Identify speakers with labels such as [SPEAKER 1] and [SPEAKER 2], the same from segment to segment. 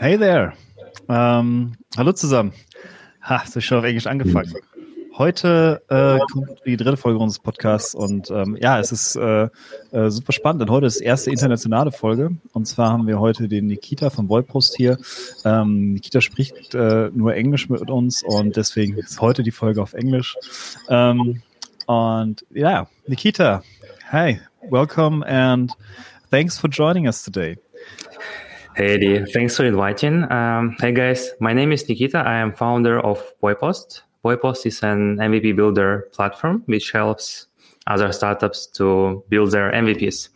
[SPEAKER 1] Hey there. Ähm, hallo zusammen. Ha, so schon auf Englisch angefangen. Heute äh, kommt die dritte Folge unseres Podcasts und ähm, ja, es ist äh, äh, super spannend, denn heute ist die erste internationale Folge und zwar haben wir heute den Nikita von Vollpost hier. Ähm, Nikita spricht äh, nur Englisch mit uns und deswegen ist heute die Folge auf Englisch. Ähm, und ja, Nikita, hi, welcome and thanks for joining us today.
[SPEAKER 2] Hey, Eddie. Thanks for inviting. Um, hey, guys. My name is Nikita. I am founder of Voypost. Voypost is an MVP builder platform which helps other startups to build their MVPs.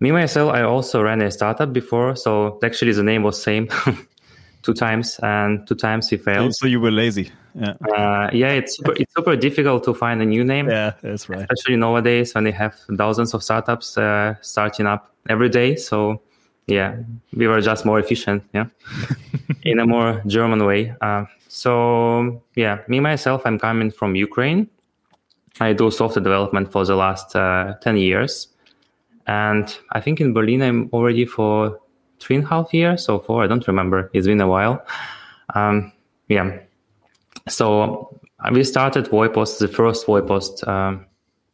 [SPEAKER 2] Me myself, I also ran a startup before, so actually the name was same two times, and two times we failed.
[SPEAKER 1] So you were lazy.
[SPEAKER 2] Yeah. Uh, yeah, it's super, it's super difficult to find a new name.
[SPEAKER 1] Yeah, that's right.
[SPEAKER 2] Especially nowadays when they have thousands of startups uh, starting up every day. So yeah we were just more efficient yeah in a more german way. Uh, so yeah me myself i'm coming from ukraine. I do software development for the last uh, 10 years. And i think in berlin i'm already for three and a half years or four i don't remember. It's been a while. Um, yeah. So we started Voypost the first Voypost um,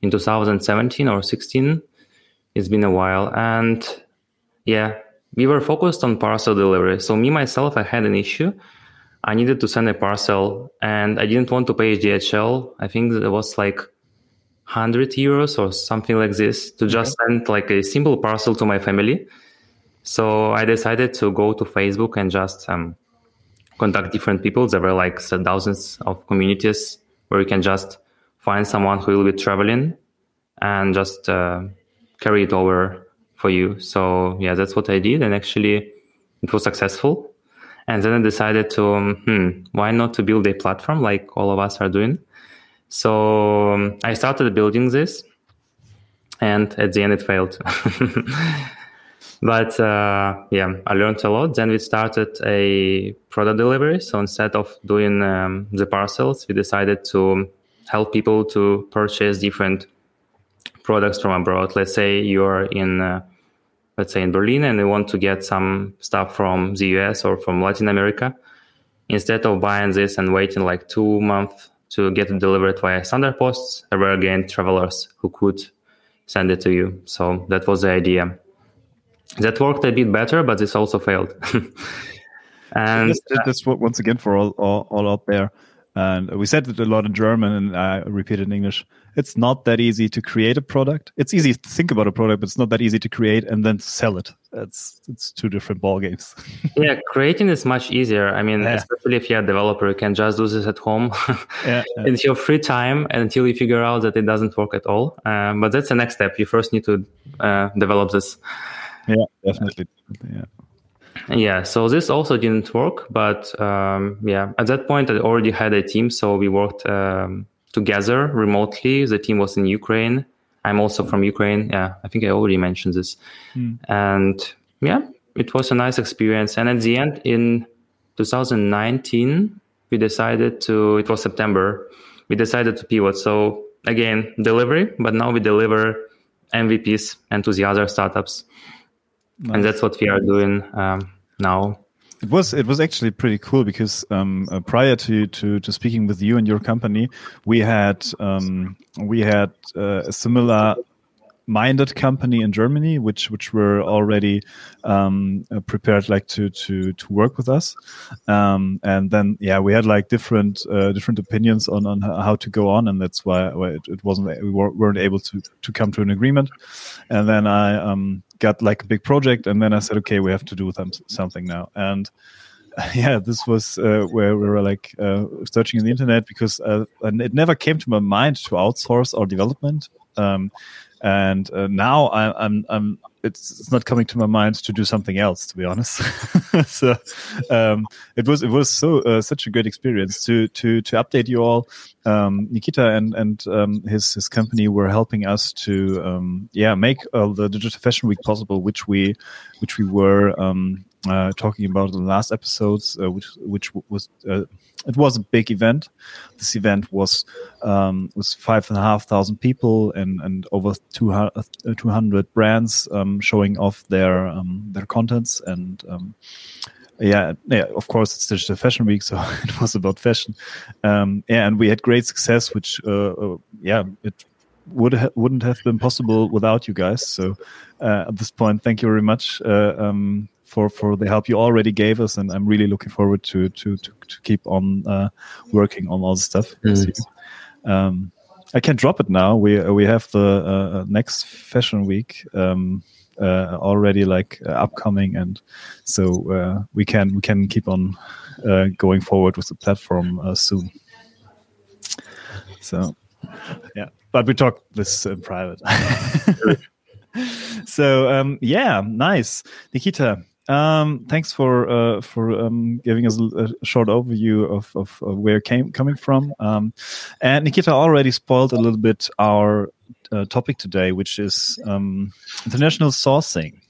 [SPEAKER 2] in 2017 or 16 it's been a while. And yeah, we were focused on parcel delivery. So me myself, I had an issue. I needed to send a parcel, and I didn't want to pay DHL. I think it was like 100 euros or something like this to just okay. send like a simple parcel to my family. So I decided to go to Facebook and just um, contact different people. There were like thousands of communities where you can just find someone who will be traveling and just uh, carry it over for you. So yeah, that's what I did, and actually, it was successful. And then I decided to, um, hmm, why not to build a platform like all of us are doing? So um, I started building this, and at the end it failed. but uh, yeah, I learned a lot. Then we started a product delivery. So instead of doing um, the parcels, we decided to help people to purchase different products from abroad. Let's say you're in uh, let's say in Berlin and you want to get some stuff from the US or from Latin America, instead of buying this and waiting like two months to get it delivered via standard posts, there were again travelers who could send it to you. So that was the idea. That worked a bit better, but this also failed.
[SPEAKER 1] and so just, just, once again for all, all, all out there. And we said it a lot in German, and I repeat in English it's not that easy to create a product. It's easy to think about a product, but it's not that easy to create and then sell it. It's it's two different ball games.
[SPEAKER 2] yeah, creating is much easier. I mean, yeah. especially if you're a developer, you can just do this at home yeah, yeah. in your free time until you figure out that it doesn't work at all. Um, but that's the next step. You first need to uh, develop this.
[SPEAKER 1] Yeah, definitely. Yeah.
[SPEAKER 2] Yeah, so this also didn't work, but um, yeah, at that point I already had a team, so we worked um, together remotely. The team was in Ukraine. I'm also from Ukraine. Yeah, I think I already mentioned this. Mm. And yeah, it was a nice experience. And at the end, in 2019, we decided to, it was September, we decided to pivot. So again, delivery, but now we deliver MVPs and to the other startups. Nice. And that's what we are doing um, now.
[SPEAKER 1] It was it was actually pretty cool because um, uh, prior to, to to speaking with you and your company, we had um, we had uh, a similar minded company in Germany, which which were already um, uh, prepared like to to to work with us, um, and then yeah, we had like different uh, different opinions on on how to go on, and that's why, it, it, wasn't we weren't able to to come to an agreement, and then I um, got like a big project, and then I said, okay, we have to do something now, and yeah, this was uh, where we were like uh, searching in the internet because uh, and it never came to my mind to outsource our development. Um, and uh, now I, I'm, I'm, it's, it's not coming to my mind to do something else, to be honest. so um, it was, it was so uh, such a great experience to to to update you all. Um, Nikita and and um, his his company were helping us to um, yeah make uh, the digital fashion week possible, which we which we were um, uh, talking about the last episodes, uh, which which was uh, it was a big event. This event was um, was five and a half thousand people and and over 200, uh, 200 brands um, showing off their um, their contents and um, yeah, yeah. Of course, it's Digital Fashion Week, so it was about fashion. Um, yeah, and we had great success, which uh, uh, yeah, it would ha- wouldn't have been possible without you guys. So at this point, thank you very much um, for for the help you already gave us, and I'm really looking forward to to to, to keep on uh, working on all the stuff. Mm. Um, I can drop it now. We we have the uh, next fashion week. Um, uh, already like uh, upcoming, and so uh, we can we can keep on going forward with the platform soon. So, yeah, but we talk this in private. so um, yeah, nice, Nikita. Um, thanks for uh, for um, giving us a, short overview of, of, of where came coming from. Um, and Nikita already spoiled a little bit our uh, topic today, which is um, international sourcing.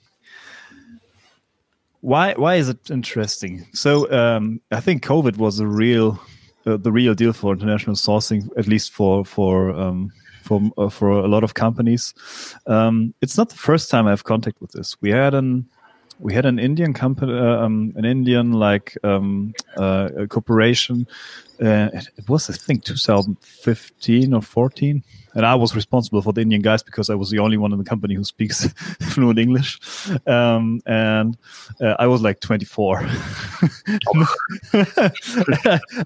[SPEAKER 1] Why why is it interesting? So um, I think COVID was a real uh, the real deal for international sourcing, at least for for um, for uh, for a lot of companies. Um, it's not the first time I have contact with this. We had an we had an Indian company, uh, um, an Indian like um, uh, corporation. Uh, it was, I think, 2015 or 14 and I was responsible for the Indian guys because I was the only one in the company who speaks fluent English, um, and uh, I was like 24, and,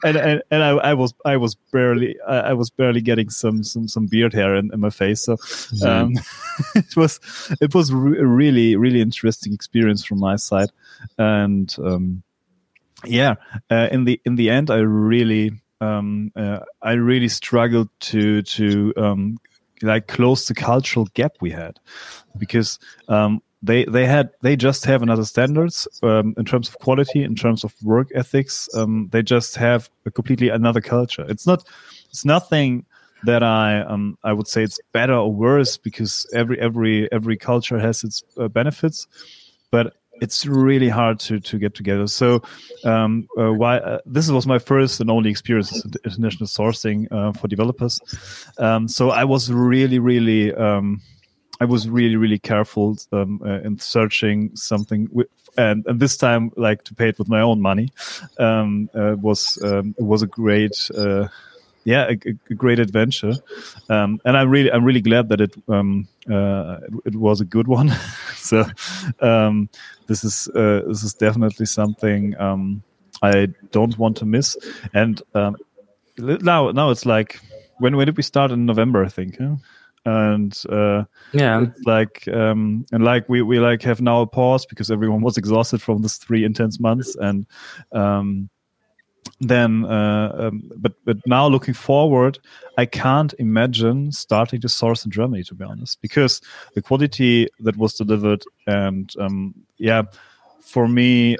[SPEAKER 1] and, and I, I, was I was barely I, was barely getting some some some beard hair in, in my face, so um, it was it was re- a really really interesting experience from my side, and um, yeah, uh, in the in the end, I really um, uh, I really struggled to to um, like close the cultural gap we had because um, they they had they just have another standards um, in terms of quality in terms of work ethics um, they just have a completely another culture. It's not it's nothing that I um, I would say it's better or worse because every every every culture has its uh, benefits but it's really hard to to get together. So, um, uh, why uh, this was my first and only experience with international sourcing uh, for developers. Um, so I was really, really, um, I was really, really careful um, uh, in searching something, with, and and this time, like to pay it with my own money, um, uh, was um, was a great uh, yeah, a, a, great adventure, um, and I'm really I'm really glad that it um, uh, it, it, was a good one. so um, this is uh, this is definitely something um, I don't want to miss. And um, now now it's like when when did we start in November? I think. Huh? and uh,
[SPEAKER 2] yeah
[SPEAKER 1] like um, and like we we like have now a pause because everyone was exhausted from this three intense months and um, then uh, um, but but now looking forward i can't imagine starting to source in germany to be honest because the quality that was delivered and um, yeah for me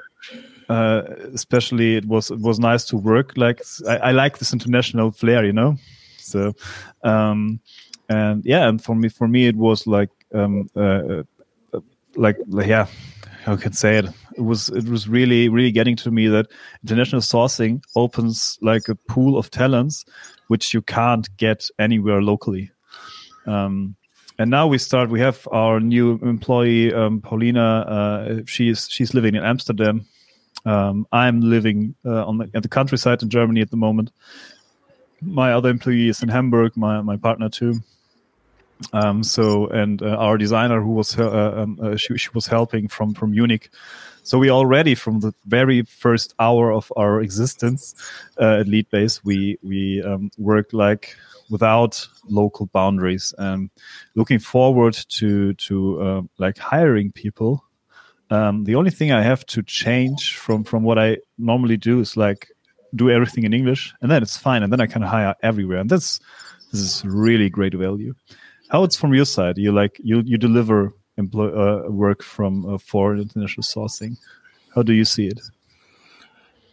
[SPEAKER 1] uh, especially it was it was nice to work like I, I like this international flair you know so um and yeah and for me for me it was like um uh, uh like yeah how can say it? It was it was really really getting to me that international sourcing opens like a pool of talents which you can't get anywhere locally. Um, and now we start. We have our new employee um, Paulina. Uh, she's she's living in Amsterdam. Um, I'm living uh, on the, at the countryside in Germany at the moment. My other employee is in Hamburg. My my partner too. Um, so and uh, our designer who was uh, um, uh, she, she, was helping from from Munich. So we already from the very first hour of our existence uh, at Leadbase, we we um, work like without local boundaries. And looking forward to to uh, like hiring people. Um, the only thing I have to change from from what I normally do is like do everything in English, and then it's fine, and then I can hire everywhere, and that's this is really great value how it's from your side you like you you deliver employ, uh, work from uh, foreign international sourcing. How do you see it?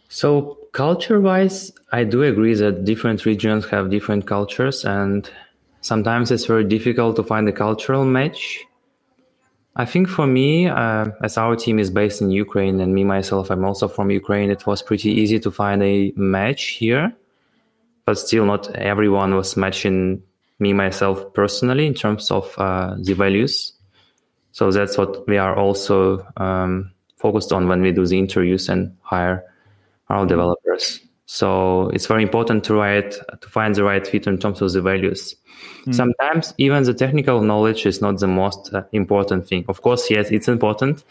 [SPEAKER 2] So culture wise i do agree that different regions have different cultures and sometimes it's very difficult to find a cultural match. I think for me uh, as our team is based in ukraine and me myself i'm also from ukraine it was pretty easy to find a match here but still not everyone was matching me myself personally in terms of uh, the values. So that's what we are also um, focused on when we do the interviews and hire our developers. So it's very important to write to find the right fit in terms of the values. Mm. Sometimes even the technical knowledge is not the most uh, important thing. Of course, yes, it's important.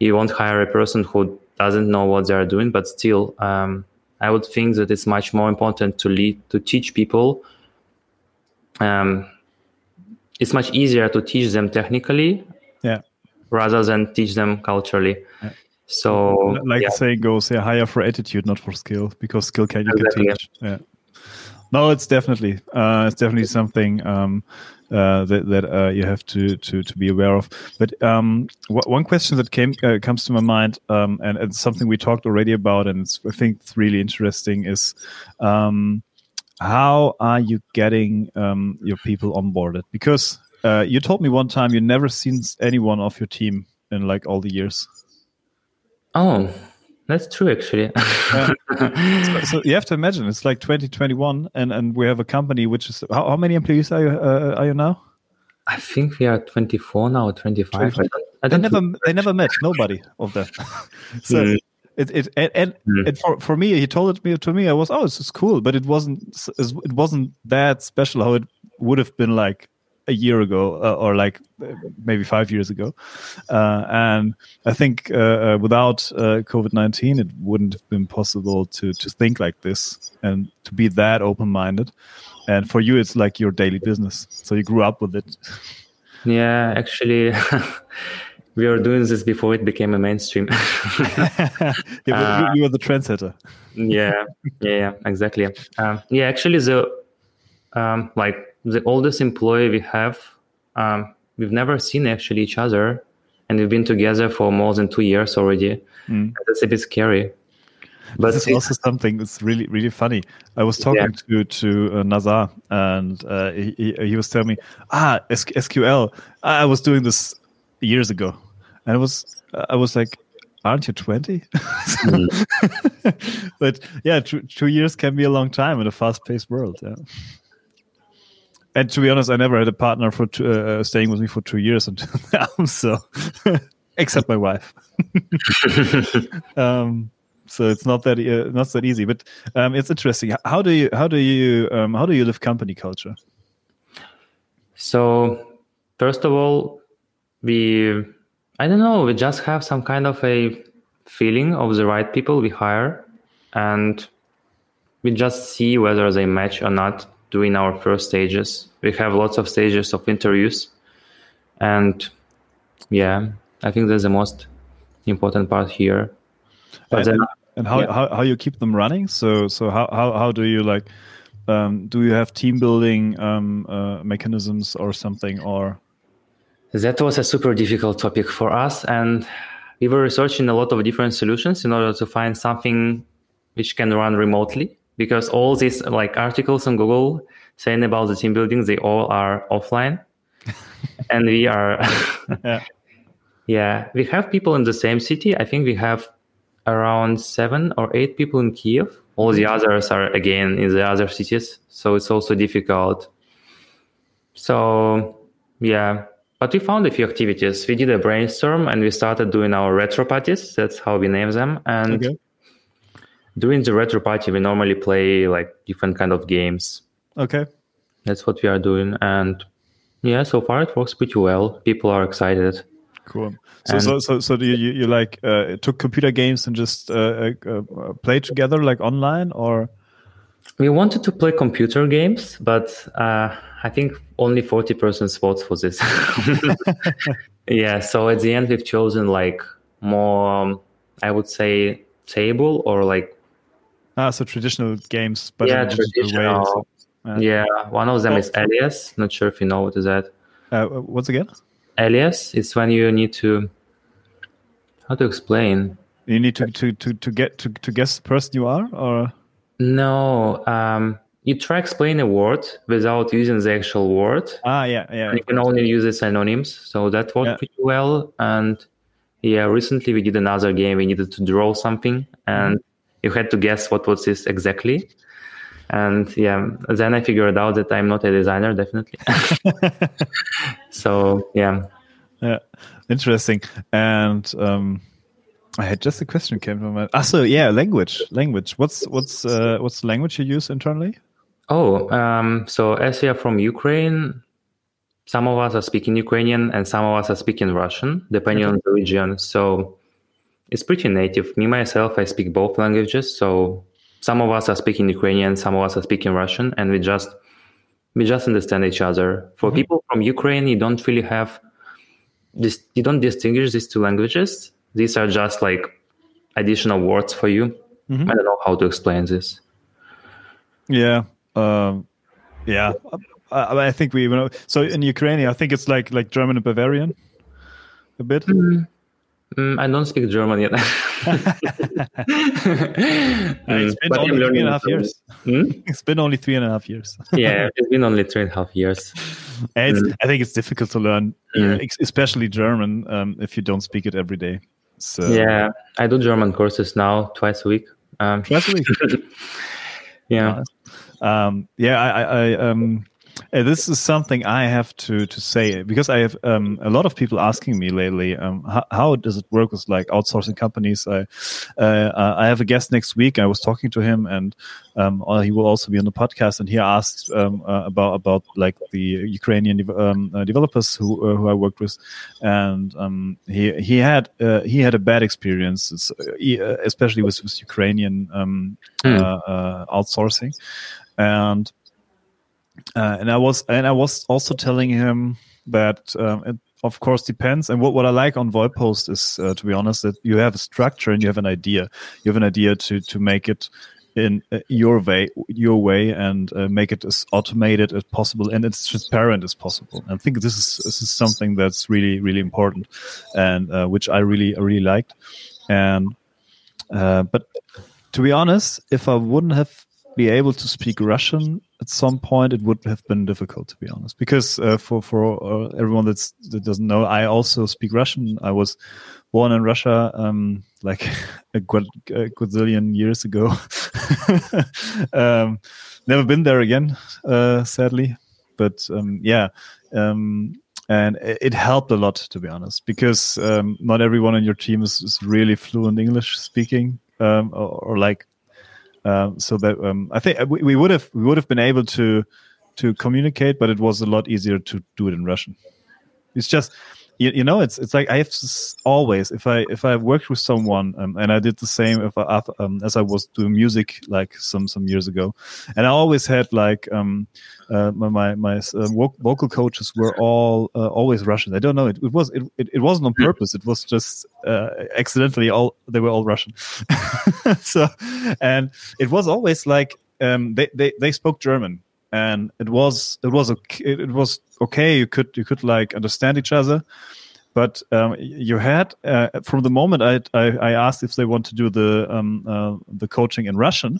[SPEAKER 2] You won't hire a person who doesn't know what they are doing, but still, um, I would think that it's much more important to lead to teach people. Um, it's much easier to teach them technically,
[SPEAKER 1] yeah,
[SPEAKER 2] rather than teach them culturally. Yeah. So,
[SPEAKER 1] like yeah. the saying goes, yeah, hire for attitude, not for skill, because skill can you exactly. can teach. Yeah. No, it's definitely uh, it's definitely something um, uh, that that uh, you have to to to be aware of. But um, one question that came uh, comes to my mind, um, and it's something we talked already about, and I think it's really interesting is. Um, how are you getting um, your people onboarded? Because uh, you told me one time you never seen anyone of your team in like all the years.
[SPEAKER 2] Oh, that's true, actually.
[SPEAKER 1] yeah. so, so, you have to imagine it's like 2021, and and we have a company which is how, how many employees are you uh, are you now?
[SPEAKER 2] I think we are 24 now, 25. 25. I don't,
[SPEAKER 1] I they never they never met nobody of them. so mm. it it and, and mm. it, for for me he told it me to me I was oh this is cool, but it wasn't it wasn't that special how it would have been like a year ago uh, or like maybe five years ago. Uh, and I think uh, uh without uh, COVID 19, it wouldn't have been possible to, to think like this and to be that open minded. And for you, it's like your daily business. So you grew up with it.
[SPEAKER 2] Yeah, actually. we were doing this before it became a mainstream.
[SPEAKER 1] yeah, you, you, were the trendsetter.
[SPEAKER 2] yeah, yeah, exactly. Um, yeah, actually, the um, like the oldest employee we have, um, we've never seen actually each other, and we've been together for more than two years already. Mm. That's a bit scary.
[SPEAKER 1] But this is also something that's really really funny. I was talking yeah. to to uh, Nazar, and uh, he, he was telling me, ah, SQL. I was doing this years ago, and I was I was like, aren't you 20 mm. but yeah two, two years can be a long time in a fast-paced world yeah and to be honest, I never had a partner for two, uh, staying with me for two years until now. So, except my wife. um, so it's not that uh, not that easy, but um, it's interesting. How do you how do you um, how do you live company culture?
[SPEAKER 2] So first of all, we I don't know. We just have some kind of a feeling of the right people we hire, and we just see whether they match or not doing our first stages. We have lots of stages of interviews, and yeah, I think that's the most important part here.
[SPEAKER 1] But and, then, and how, yeah. how how you keep them running? So so how how how do you like? Um, do you have team building um, uh, mechanisms or something or?
[SPEAKER 2] That was a super difficult topic for us, and we were researching a lot of different solutions in order to find something which can run remotely because all these like articles on Google saying about the team building, they all are offline, and we are. yeah. yeah, we have people in the same city. I think we have around seven or eight people in Kiev. All the mm-hmm. others are again in the other cities, so it's also difficult. So yeah, but we found a few activities. We did a brainstorm and we started doing our retro parties. That's how we name them. And okay during the retro party we normally play like different kind of games.
[SPEAKER 1] Okay.
[SPEAKER 2] That's what we are doing and yeah so far it works pretty well. People are excited.
[SPEAKER 1] Cool. So so so, so do you, you, like uh, took computer games and just uh, uh, uh, play together like online or?
[SPEAKER 2] We wanted to play computer games but uh, i think only 40 percent votes for this. Yeah so at the end we've chosen like more um, i would say table or like
[SPEAKER 1] Ah, so traditional games, but
[SPEAKER 2] yeah, traditional. Uh, yeah, one of them is Alias. Not sure if you know what is that.
[SPEAKER 1] Uh, what's again?
[SPEAKER 2] Alias. It's when you need to. How to explain?
[SPEAKER 1] You need to to to, to get to, to guess the person you are, or
[SPEAKER 2] no. Um, you try explain a word without using the actual word.
[SPEAKER 1] Ah, yeah, yeah.
[SPEAKER 2] You can only use the synonyms, so that worked yeah. pretty well. And yeah, recently we did another game. We needed to draw something, and mm-hmm you had to guess what was this exactly and yeah then i figured out that i'm not a designer definitely so yeah
[SPEAKER 1] yeah interesting and um I had just a question came from my. Ah, so yeah, language, language. What's what's uh, what's the language you use internally?
[SPEAKER 2] Oh, um, so as we are from Ukraine, some of us are speaking Ukrainian and some of us are speaking Russian, depending okay. on the region. So it's pretty native. Me myself, I speak both languages. So some of us are speaking Ukrainian, some of us are speaking Russian, and we just we just understand each other. For mm-hmm. people from Ukraine, you don't really have this. You don't distinguish these two languages. These are just like additional words for you. Mm-hmm. I don't know how to explain this.
[SPEAKER 1] Yeah, um, yeah. I, I think we, know, so in Ukrainian, I think it's like like German and Bavarian, a bit.
[SPEAKER 2] Mm. Mm, I don't speak German yet.
[SPEAKER 1] it's been only three and a half years. Hmm? It's been only three and a half years.
[SPEAKER 2] yeah, it's been only three and a half years.
[SPEAKER 1] Mm. I think it's difficult to learn, mm. especially German, um, if you don't speak it every day. So
[SPEAKER 2] yeah, I do German courses now twice a week.
[SPEAKER 1] Um, twice a week.
[SPEAKER 2] yeah.
[SPEAKER 1] Um, yeah, I, I um, uh, this is something I have to to say because I have um, a lot of people asking me lately. Um, how, how, does it work with like outsourcing companies? I uh, I have a guest next week. I was talking to him, and um, uh, he will also be on the podcast. And he asked um, uh, about about like the Ukrainian de- um, uh, developers who uh, who I worked with, and um, he he had he had a bad experience, especially with, with Ukrainian hmm. outsourcing, and uh, and I was and I was also telling him that um, it of course depends. And what, what I like on VoIP is, uh, to be honest, that you have a structure and you have an idea. You have an idea to to make it in uh, your way, your way, and uh, make it as automated as possible and as transparent as possible. And I think this is this is something that's really really important, and uh, which I really I really liked. And uh, but to be honest, if I wouldn't have be able to speak Russian at some point, it would have been difficult to be honest. Because uh, for for uh, everyone that's, that doesn't know, I also speak Russian. I was born in Russia, um, like a, a gazillion years ago. um, never been there again, uh, sadly. But um, yeah, um, and it helped a lot to be honest, because um, not everyone on your team is, is really fluent English speaking, um, or, or like um, so that um, I think we, we would have we would have been able to to communicate, but it was a lot easier to do it in Russian. It's just you, you know it's it's like I have always if I if I worked with someone um, and I did the same if I, um, as I was doing music like some some years ago, and I always had like um, uh, my my uh, vocal coaches were all uh, always Russian. I don't know it, it was it, it, it wasn't on purpose. It was just uh, accidentally all they were all Russian. so and it was always like um, they, they they spoke German and it was it was okay, it was okay. You could you could like understand each other, but um, you had uh, from the moment I, I, I asked if they want to do the um, uh, the coaching in Russian,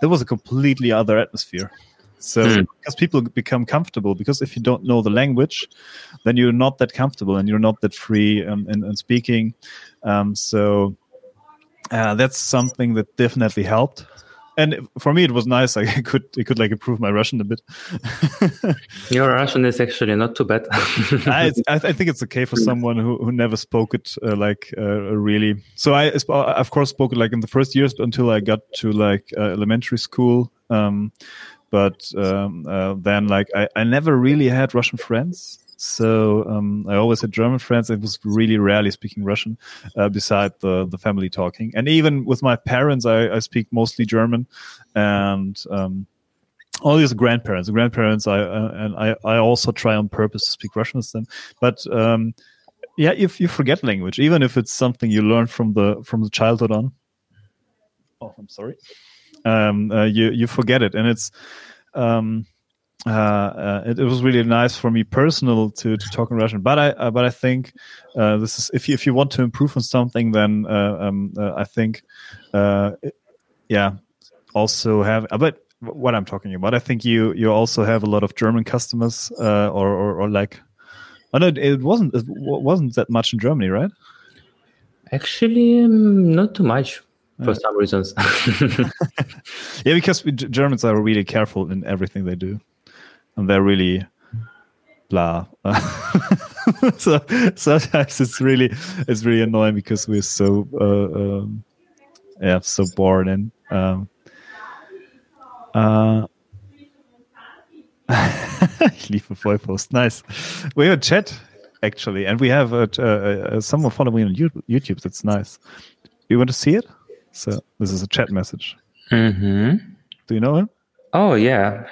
[SPEAKER 1] there was a completely other atmosphere. So mm. because people become comfortable, because if you don't know the language, then you're not that comfortable and you're not that free um, in, in speaking. Um, so uh, that's something that definitely helped and for me it was nice. I could I could like improve my Russian a bit.
[SPEAKER 2] Your Russian is actually not too bad.
[SPEAKER 1] I, I, think it's okay for someone who, who never spoke it uh, like uh, really. So I of course spoke it like in the first years until I got to like uh, elementary school. Um, but um, uh, then like I, I never really had Russian friends. So um, I always had German friends. I was really rarely speaking Russian, uh, beside the the family talking. And even with my parents, I, I speak mostly German, and um, all these grandparents. Grandparents, I uh, and I, I also try on purpose to speak Russian with them. But um, yeah, if you forget language, even if it's something you learn from the from the childhood on. Oh, I'm sorry. Um, uh, you you forget it, and it's um, uh, uh, it, it, was really nice for me personal to, to talk in Russian. But I uh, but I think uh, this is if you if you want to improve on something, then uh, um, uh, I think yeah, also have. But what I'm talking about, I think you you also have a lot of German customers or, or, or like. I know it wasn't it wasn't that much in Germany, right?
[SPEAKER 2] Actually, um, not too much for some reasons.
[SPEAKER 1] yeah, because Germans are really careful in everything they do and they're really blah. so sometimes it's really it's really annoying because we're so uh, um, yeah so bored and um, uh, ich liebe Vollpost. Nice. We have a chat actually, and we have a, uh, someone following me on YouTube. That's nice. You want to see it? So this is a chat message.
[SPEAKER 2] Mm-hmm.
[SPEAKER 1] Do you know him?
[SPEAKER 2] Oh yeah.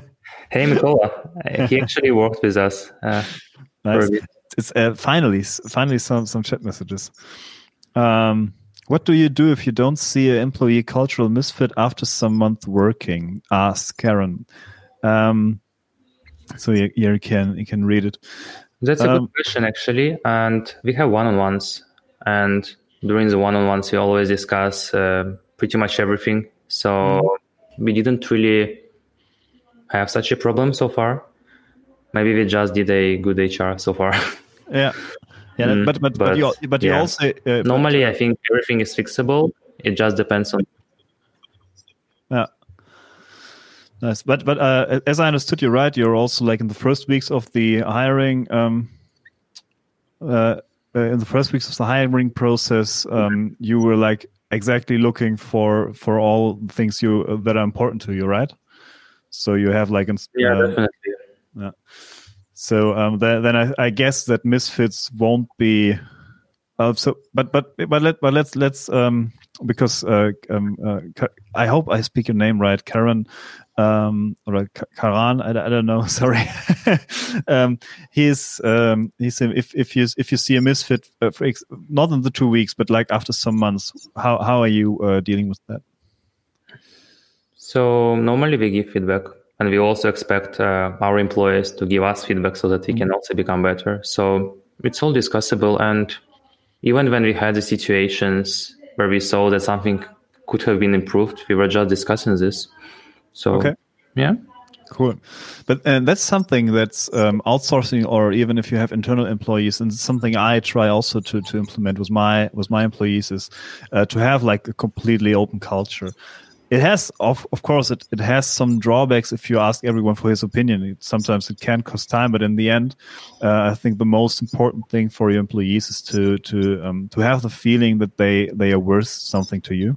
[SPEAKER 2] hey Mikola. He actually worked with us. Uh,
[SPEAKER 1] nice. It's uh, finally finally some some chat messages. Um, what do you do if you don't see an employee cultural misfit after some month working? Asked Karen. Um, so here you can you can read it.
[SPEAKER 2] That's a um, good question actually, and we have one-on-ones, and during the one-on-ones we always discuss uh, pretty much everything. So mm-hmm. we didn't really have such a problem so far. Maybe we just did a good HR so far.
[SPEAKER 1] Yeah. Yeah, mm, but but but, but you but yeah. you also
[SPEAKER 2] uh, normally but, I think everything is fixable. It just depends on.
[SPEAKER 1] Yeah. Nice, but but uh, as I understood you right, you're also like in the first weeks of the hiring. Um, uh, uh in the first weeks of the hiring process, um, you were like exactly looking for for all things you uh, that are important to you, right? So you have like,
[SPEAKER 2] yeah, uh, definitely.
[SPEAKER 1] Yeah. So um, then, then I, I, guess that misfits won't be. Uh, so, but but but let but let's let's um, because uh, um, uh, I hope I speak your name right, Karen um, or Karan. I, I don't know. Sorry. um, he's um, he's if if you if you see a misfit, uh, for ex- not in the two weeks, but like after some months, how how are you uh, dealing with that?
[SPEAKER 2] So normally we give feedback and we also expect uh, our employees to give us feedback so that we can mm-hmm. also become better. So it's all discussable and even when we had the situations where we saw that something could have been improved we were just discussing this. So okay. yeah.
[SPEAKER 1] Cool. But and that's something that's um, outsourcing or even if you have internal employees and something i try also to to implement with my with my employees is uh, to have like a completely open culture it has of of course it, it has some drawbacks if you ask everyone for his opinion. It, sometimes it can cost time but in the end uh, i think the most important thing for your employees is to to um, to have the feeling that they they are worth something to you.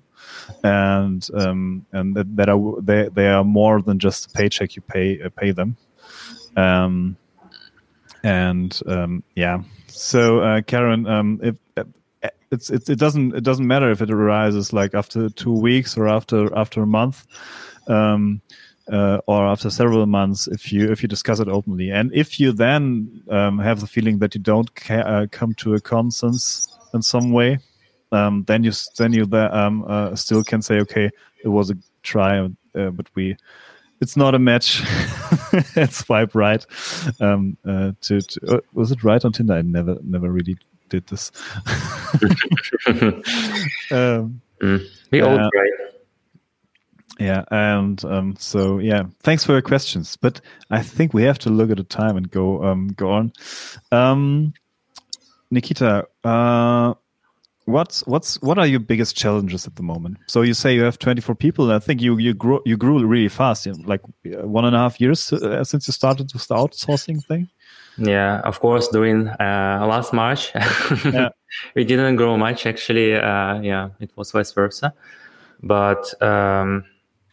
[SPEAKER 1] And um, and that, that are they, they are more than just a paycheck you pay uh, pay them. Um, and um, yeah. So uh, karen um, if it's, it doesn't it doesn't matter if it arises like after two weeks or after after a month um, uh, or after several months if you if you discuss it openly and if you then um, have the feeling that you don't ca- uh, come to a consensus in some way um, then you then you um, uh, still can say okay it was a try uh, but we it's not a match. It's swipe right. Um, uh, to, to uh, was it right on Tinder? I never never really did this. um,
[SPEAKER 2] mm. We all uh, try.
[SPEAKER 1] Yeah, and um, so yeah, thanks for your questions. But I think we have to look at the time and go um, go on. Um, Nikita, uh, what's what's what are your biggest challenges at the moment? So you say you have 24 people, and I think you you grew you grew really fast, you know, like uh, one and a half years uh, since you started with the outsourcing thing.
[SPEAKER 2] Yeah, of course. During uh, last March, yeah. we didn't grow much. Actually, uh, yeah, it was vice versa. But um,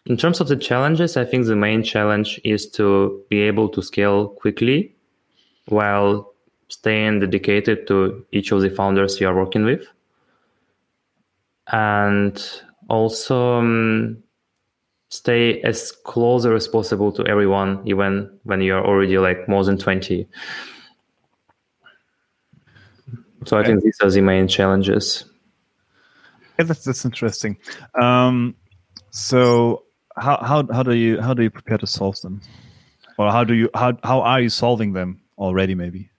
[SPEAKER 2] in terms of the challenges, I think the main challenge is to be able to scale quickly while staying dedicated to each of the founders you are working with, and also um, stay as closer as possible to everyone, even when you're already like more than 20. So I think these are the main challenges.
[SPEAKER 1] Yeah, that's that's interesting. Um, so how how how do you how do you prepare to solve them, or how do you how how are you solving them already? Maybe.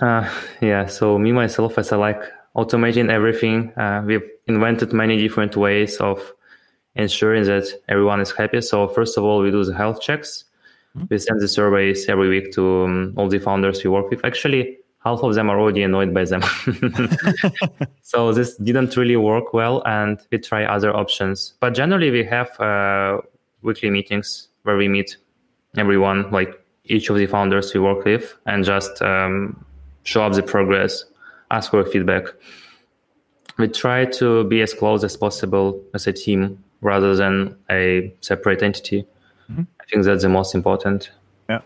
[SPEAKER 2] Uh, yeah. So me myself, as I like automating everything, uh, we've invented many different ways of ensuring that everyone is happy. So first of all, we do the health checks. Mm-hmm. We send the surveys every week to um, all the founders we work with. Actually, half of them are already annoyed by them. so this didn't really work well, and we try other options. But generally, we have uh, weekly meetings where we meet everyone, like each of the founders we work with, and just um, show up the progress, ask for feedback. We try to be as close as possible as a team rather than a separate entity. Mm-hmm. I think that's the most important.
[SPEAKER 1] Yeah.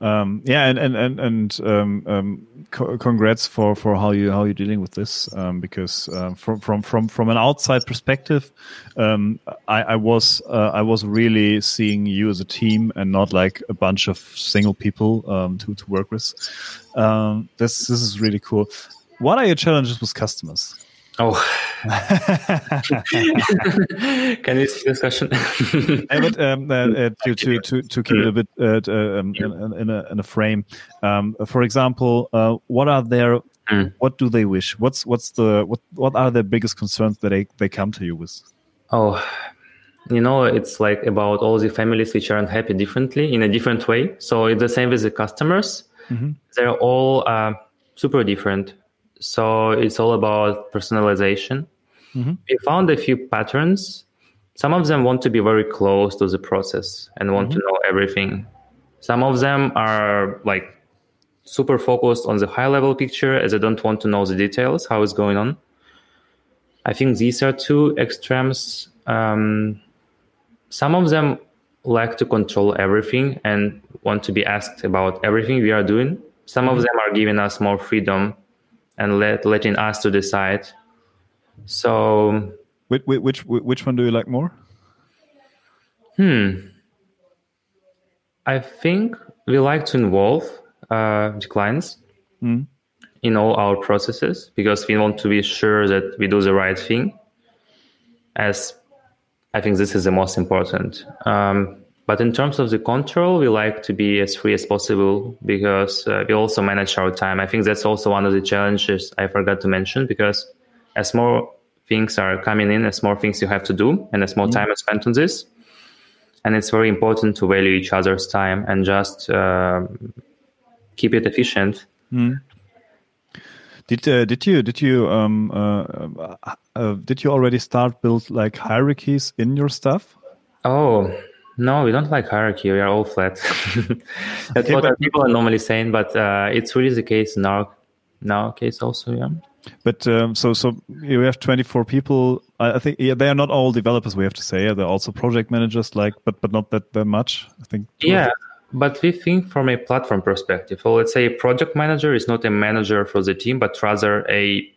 [SPEAKER 1] Um, yeah, and and and, and um, um, co- congrats for, for how you how you're dealing with this um, because uh, from from from from an outside perspective, um, I, I was uh, I was really seeing you as a team and not like a bunch of single people um, to to work with. this this is really cool. What are your challenges with customers?
[SPEAKER 2] Oh, can you see this question?
[SPEAKER 1] but, um, uh, uh, to, to, to, to keep it a bit uh, um, in, in, a, in a frame, um, for example, uh, what are their mm. what do they wish? What's what's the what what are their biggest concerns that they, they come to you with?
[SPEAKER 2] Oh, you know, it's like about all the families which are unhappy differently in a different way. So it's the same with the customers. Mm -hmm. They're all uh, super different so it's all about personalization. Mm-hmm. We found a few patterns. Some of them want to be very close to the process and want mm-hmm. to know everything. Some of them are like super focused on the high level picture as they don't want to know the details, how it's going on. I think these are two extremes. Um, some of them like to control everything and want to be asked about everything we are doing. Some mm-hmm. of them are giving us more freedom and let letting us to decide. So,
[SPEAKER 1] which which which one do you like more?
[SPEAKER 2] Hmm. I think we like to involve uh, the clients mm. in all our processes because we want to be sure that we do the right thing. As I think this is the most important. Um, but in terms of the control, we like to be as free as possible because uh, we also manage our time. I think that's also one of the challenges I forgot to mention because as more things are coming in, as more things you have to do, and as more mm-hmm. time is spent on this, and it's very important to value each other's time and just uh, keep it efficient. Mm.
[SPEAKER 1] Did uh, did you did you um, uh, uh, did you already start build like hierarchies in your stuff?
[SPEAKER 2] Oh no, we don't like hierarchy. We are all flat. That's okay, what people are normally saying, but uh, it's really the case in our in our case also. Yeah.
[SPEAKER 1] But um, so so you have 24 people. I, I think yeah, they are not all developers. We have to say they're also project managers, like but but not that that much. I think.
[SPEAKER 2] Yeah, but we think from a platform perspective. So let's say a project manager is not a manager for the team, but rather a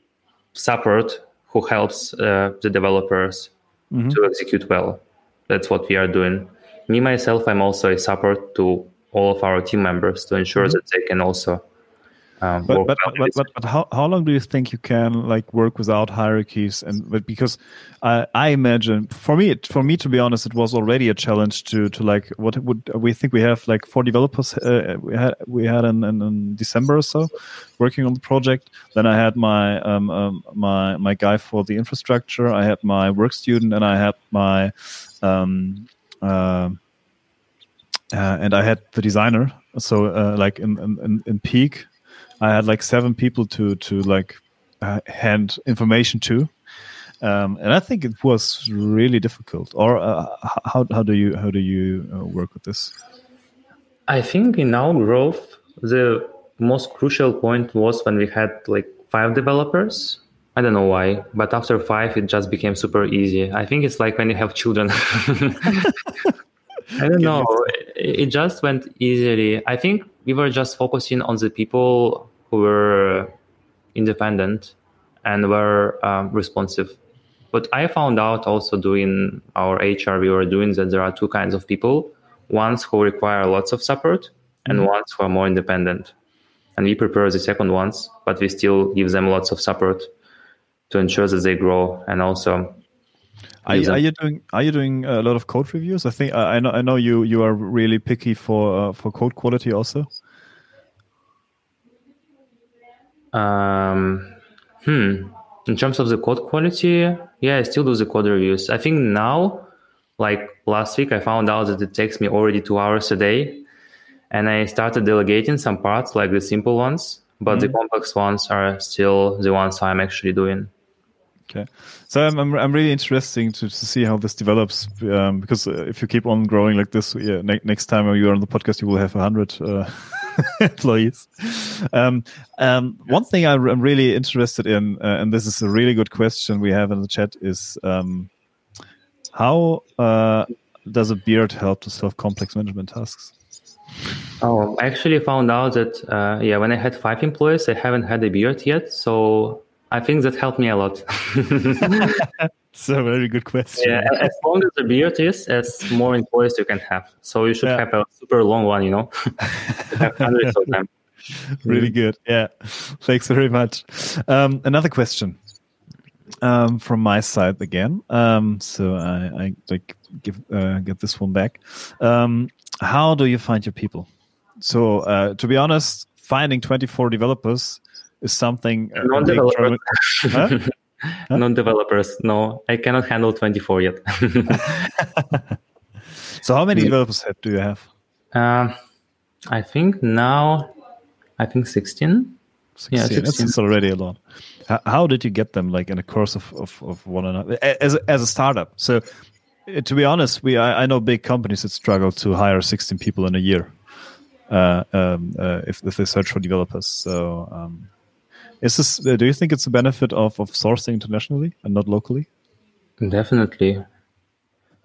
[SPEAKER 2] support who helps uh, the developers mm-hmm. to execute well. That's what we are doing me myself, I'm also a support to all of our team members to ensure mm-hmm. that they can also.
[SPEAKER 1] Um, but but, but, but, but, how, how long do you think you can like work without hierarchies and but because I I imagine for me for me to be honest it was already a challenge to to like what would we think we have like four developers uh, we had we had in, in, in, December or so working on the project then I had my um, um, my my guy for the infrastructure I had my work student and I had my um, uh, uh, and I had the designer. So uh, like in, in in peak, I had like seven people to to like uh, hand information to, um, and I think it was really difficult. Or uh, how how do you how do you work with this?
[SPEAKER 2] I think in our growth, the most crucial point was when we had like five developers I don't know why, but after five, it just became super easy. I think it's like when you have children. I don't know. It just went easily. I think we were just focusing on the people who were independent and were um, responsive. But I found out also doing our HR, we were doing that there are two kinds of people ones who require lots of support and mm-hmm. ones who are more independent. And we prepare the second ones, but we still give them lots of support to ensure that they grow and also
[SPEAKER 1] are you, are you, doing Are you doing a lot of code reviews? I think I know. I know you. You are really picky for uh, for code quality, also.
[SPEAKER 2] Um, hmm. In terms of the code quality, yeah, I still do the code reviews. I think now, like last week, I found out that it takes me already two hours a day, and I started delegating some parts, like the simple ones, but mm-hmm. the complex ones are still the ones I'm actually doing.
[SPEAKER 1] Okay, so I'm I'm, I'm really interesting to, to see how this develops um, because uh, if you keep on growing like this, yeah, ne- next time you are on the podcast, you will have hundred uh, employees. Um, um, one thing I'm really interested in, uh, and this is a really good question we have in the chat, is um, how uh, does a beard help to solve complex management tasks?
[SPEAKER 2] Oh, I actually found out that uh, yeah, when I had five employees, I haven't had a beard yet, so I think that helped me a lot.
[SPEAKER 1] It's a very good question.
[SPEAKER 2] Yeah, as long as the beard is, as more employees you can have. So you should yeah. have a super long one, you know, hundreds of them.
[SPEAKER 1] Really good. Yeah. Thanks very much. Um, another question um, from my side again. Um, so I, I like give uh, get this one back. Um, how do you find your people? So uh, to be honest, finding 24 developers is something.
[SPEAKER 2] Uh, Non-developers. Huh? Huh? Non-developers, no, I cannot handle 24 yet.
[SPEAKER 1] so how many developers do you have?
[SPEAKER 2] Uh, I think now, I think 16.
[SPEAKER 1] 16. Yeah, 16. That's already a lot. How, did you get them like in a course of, of, of one another as, as a startup? So uh, to be honest, we I, I, know big companies that struggle to hire 16 people in a year uh, um, uh, if, if they search for developers. So um, is this? Uh, do you think it's a benefit of of sourcing internationally and not locally?
[SPEAKER 2] Definitely.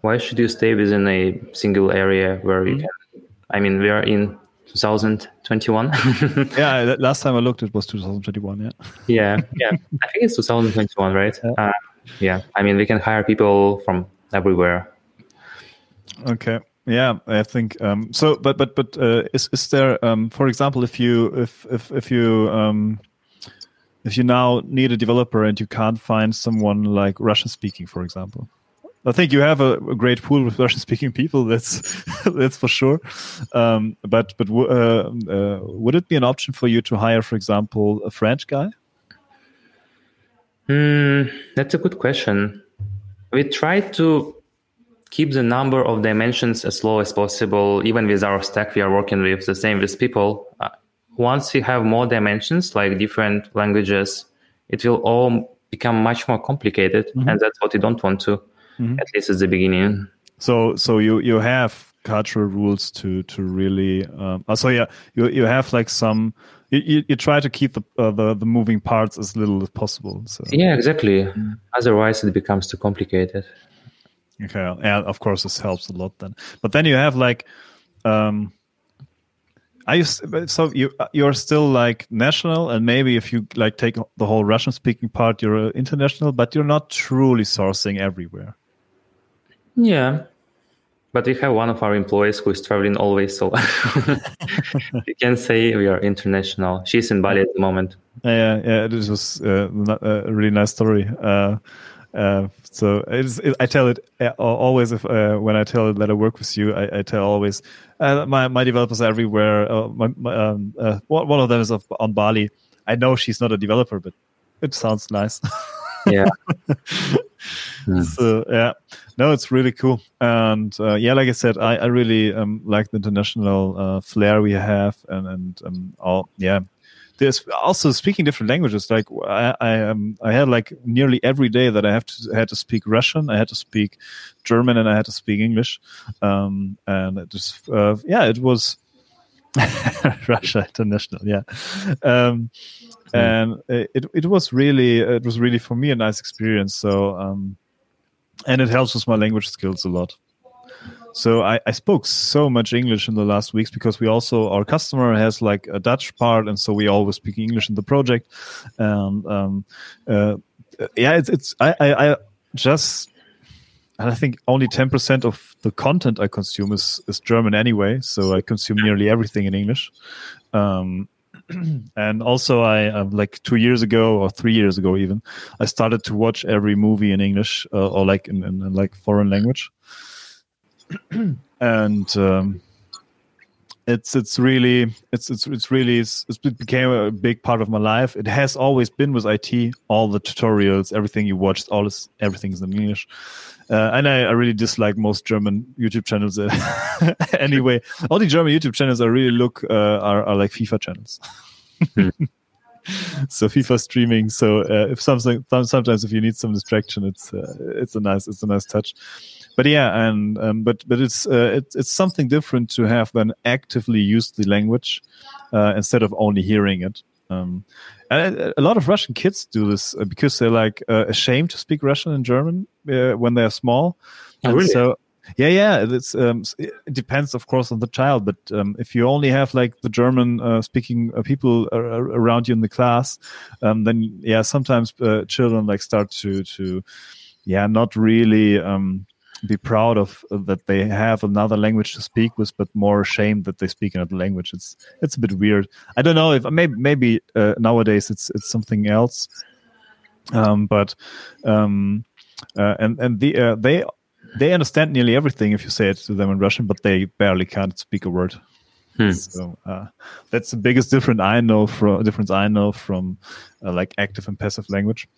[SPEAKER 2] Why should you stay within a single area where you mm-hmm. can? I mean, we are in 2021.
[SPEAKER 1] yeah, last time I looked, it was 2021. Yeah.
[SPEAKER 2] yeah, yeah. I think it's 2021, right? Yeah. Uh, yeah. I mean, we can hire people from everywhere.
[SPEAKER 1] Okay. Yeah, I think um, so. But but but uh, is is there, um, for example, if you if if if you um, if you now need a developer and you can't find someone like Russian speaking, for example. I think you have a, a great pool with Russian speaking people. That's that's for sure. Um, but but uh, uh, would it be an option for you to hire, for example, a French guy?
[SPEAKER 2] Mm, that's a good question. We try to keep the number of dimensions as low as possible, even with our stack we are working with. The same with people. Once you have more dimensions like different languages it will all become much more complicated mm-hmm. and that's what you don't want to mm-hmm. at least at the beginning
[SPEAKER 1] so so you you have cultural rules to to really um, oh, so yeah you you have like some you, you, try to keep the, uh, the the moving parts as little as possible so.
[SPEAKER 2] yeah exactly mm-hmm. otherwise it becomes too complicated
[SPEAKER 1] okay and of course this helps a lot then but then you have like um are you so you you're still like national, and maybe if you like take the whole Russian speaking part, you're uh, international, but you're not truly sourcing everywhere.
[SPEAKER 2] Yeah, but we have one of our employees who is traveling always, so you can say we are international. She's in Bali at the moment.
[SPEAKER 1] Yeah, yeah, it was uh, a really nice story. Uh, uh, so it, I tell it uh, always if uh, when I tell that I work with you, I, I tell always uh, my my developers are everywhere. Uh, my, my, um, uh, one of them is on Bali. I know she's not a developer, but it sounds nice.
[SPEAKER 2] yeah.
[SPEAKER 1] mm. So yeah, no, it's really cool. And yeah, like I said, I, I really um, like the international flair we have, and and um, all yeah there's also speaking different languages. Like I, I, um, I had like nearly every day that I have to had to speak Russian, I had to speak German, and I had to speak English. Um, and it just, uh, yeah, it was Russia international, yeah. Um, hmm. and it it was really it was really for me a nice experience. So um, and it helps with my language skills a lot. So I, I spoke so much English in the last weeks because we also our customer has like a Dutch part, and so we always speak English in the project. And um, uh, yeah, it's it's I, I, I just and I think only ten percent of the content I consume is is German anyway. So I consume nearly everything in English. Um, and also I um, like two years ago or three years ago even I started to watch every movie in English uh, or like in, in, in, like foreign language and um, it's it's really it's it's it's really it's, it became a big part of my life. It has always been with IT. All the tutorials, everything you watched, all this, everything is in English. Uh, and I, I, really dislike most German YouTube channels. anyway, all the German YouTube channels I really look uh, are, are like FIFA channels. so FIFA streaming. So uh, if something sometimes if you need some distraction, it's uh, it's a nice it's a nice touch. But yeah, and um, but but it's uh, it's it's something different to have then actively use the language uh, instead of only hearing it. Um, and a lot of Russian kids do this uh, because they're like uh, ashamed to speak Russian and German when they're small.
[SPEAKER 2] Oh, really?
[SPEAKER 1] So yeah, yeah. It's um, it depends, of course, on the child. But um, if you only have like the German uh, speaking uh, people around you in the class, um, then yeah, sometimes uh, children like start to to yeah, not really um, be proud of uh, that they have another language to speak with, but more ashamed that they speak another language. It's it's a bit weird. I don't know if maybe maybe uh, nowadays it's it's something else. Um, but um, and and the they they understand nearly everything if you say it to them in Russian, but they barely can't speak a word. Hmm. So uh, that's the biggest difference I know from difference I know from uh, like active and passive language.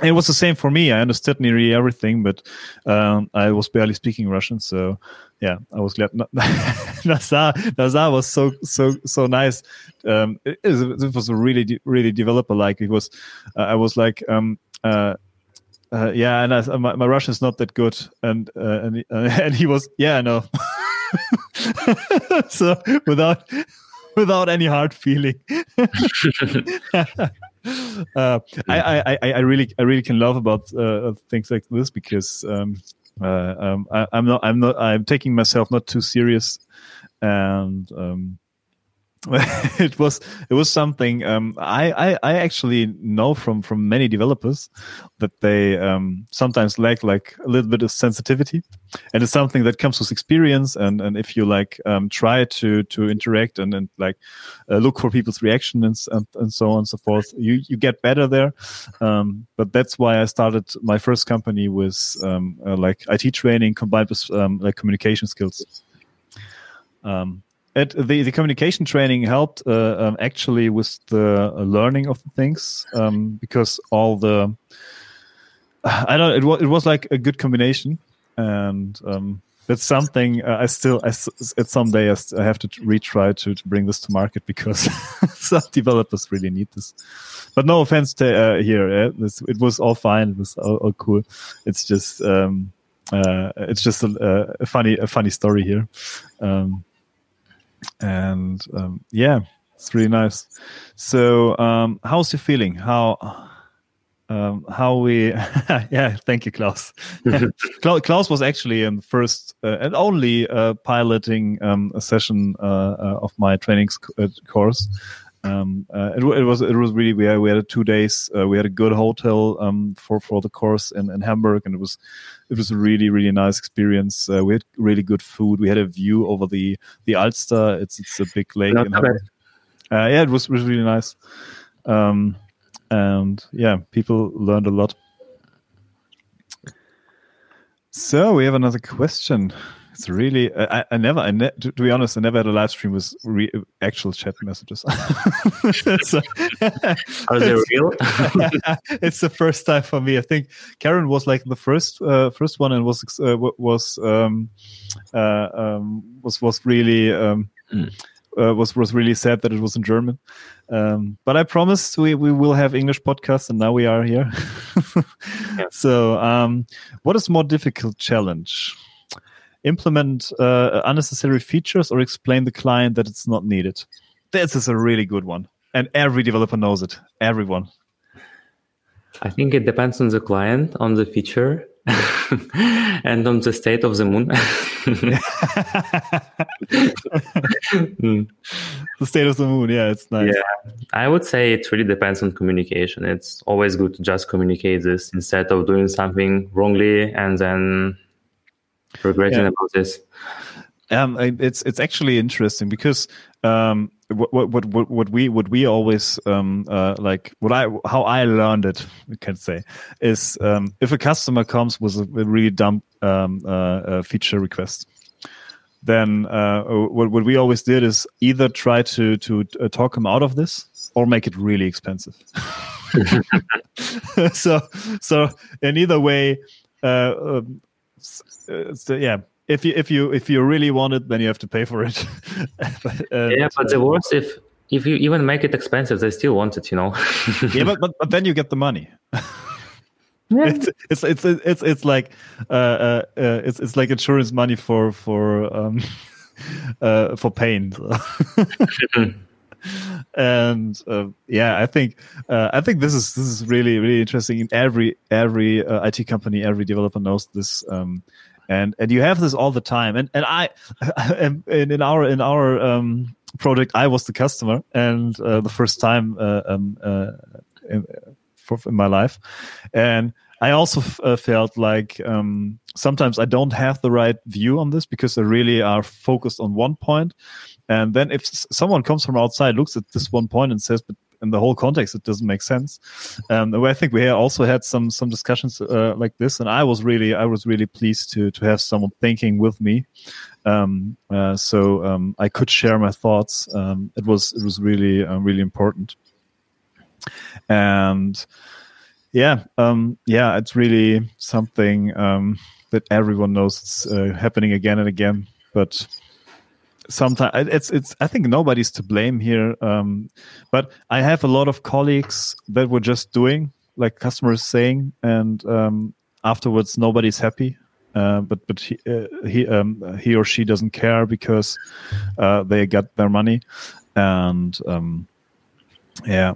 [SPEAKER 1] And it was the same for me. I understood nearly everything, but um, I was barely speaking Russian. So yeah, I was glad. Nazar, Nazar was so so so nice. Um, it, it was really really developer like. It was. Uh, I was like. Um, uh, uh, yeah, and I, my, my Russian is not that good, and uh, and uh, and he was, yeah, I know. so without without any hard feeling, uh, I, I, I really I really can love about uh, things like this because um, uh, um, I, am not I'm not I'm taking myself not too serious, and um, it was it was something um, I, I, I actually know from from many developers that they um, sometimes lack like a little bit of sensitivity, and it's something that comes with experience. And and if you like um, try to to interact and and like uh, look for people's reaction and, and, and so on and so forth, you you get better there. Um, but that's why I started my first company with um, uh, like IT training combined with um, like communication skills. Um, it, the, the communication training helped uh, um, actually with the learning of things um, because all the I don't it was it was like a good combination and um, that's something uh, I still I, at some day I, have to retry to, to bring this to market because some developers really need this. But no offense to uh, here, uh, this, it was all fine. It was all, all cool. It's just um, uh, it's just a, a, funny a funny story here. Um, and um, yeah, it's really nice. So, um, how's you feeling? How um, how we? yeah, thank you, Klaus. Klaus was actually in the first uh, and only uh, piloting um, a session uh, uh of my training uh, course. Um, uh, it, it, was it was really we had, we had two days. we had a good hotel um, for for the course in, in Hamburg, and it was it was a really really nice experience. Uh, we had really good food. We had a view over the the Alster. It's it's a big lake.
[SPEAKER 2] in uh,
[SPEAKER 1] yeah, it was, was really nice. Um, and yeah, people learned a lot. So we have another question. It's really I, I never I ne- to, to, be honest I never had a live stream with re- actual chat messages.
[SPEAKER 2] so, Are they real?
[SPEAKER 1] it's the first time for me. I think Karen was like the first uh, first one and was uh, was um, uh, um, was was really um, mm. was was really sad that it was in German. Um, but I promised we, we will have English podcasts, and now we are here. yeah. So, um, what is more difficult challenge? Implement uh, unnecessary features or explain the client that it's not needed. This is a really good one. And every developer knows it. Everyone.
[SPEAKER 2] I think it depends on the client, on the feature, and on the state of the moon.
[SPEAKER 1] mm. The state of the moon, yeah, it's nice.
[SPEAKER 2] Yeah, I would say it really depends on communication. It's always good to just communicate this instead of doing something wrongly and then regretting yeah. about this?
[SPEAKER 1] Um, it's it's actually interesting because um, what, what what what we what we always um, uh, like what I how I learned it we can say is um, if a customer comes with a really dumb um, uh, uh, feature request, then uh, what what we always did is either try to to uh, talk him out of this or make it really expensive. so so in either way. Uh, um, yeah if you if you if you really want it then you have to pay for it
[SPEAKER 2] uh, yeah but the worst if if you even make it expensive, they still want it, you know.
[SPEAKER 1] yeah, but, but but then you get the money.
[SPEAKER 2] Yeah.
[SPEAKER 1] It's, it's it's it's it's like uh, uh, uh, it's it's like insurance money for for um, uh, for pain. And uh, yeah, I think uh, I think this is this is really really interesting. In every every uh, IT company, every developer knows this. Um, and and you have this all the time and and i and in our in our um, project i was the customer and uh, the first time uh, um, uh, in, for, in my life and i also uh, felt like um, sometimes i don't have the right view on this because i really are focused on one point and then if someone comes from outside looks at this one point and says but in the whole context it doesn't make sense. Um, i think we also had some some discussions uh, like this and i was really i was really pleased to to have someone thinking with me. Um, uh, so um, i could share my thoughts. Um, it was it was really uh, really important. And yeah um, yeah it's really something um, that everyone knows it's uh, happening again and again but sometimes it's it's i think nobody's to blame here um, but i have a lot of colleagues that were just doing like customers saying and um, afterwards nobody's happy uh, but but he uh, he, um, he or she doesn't care because uh, they got their money. And um, yeah.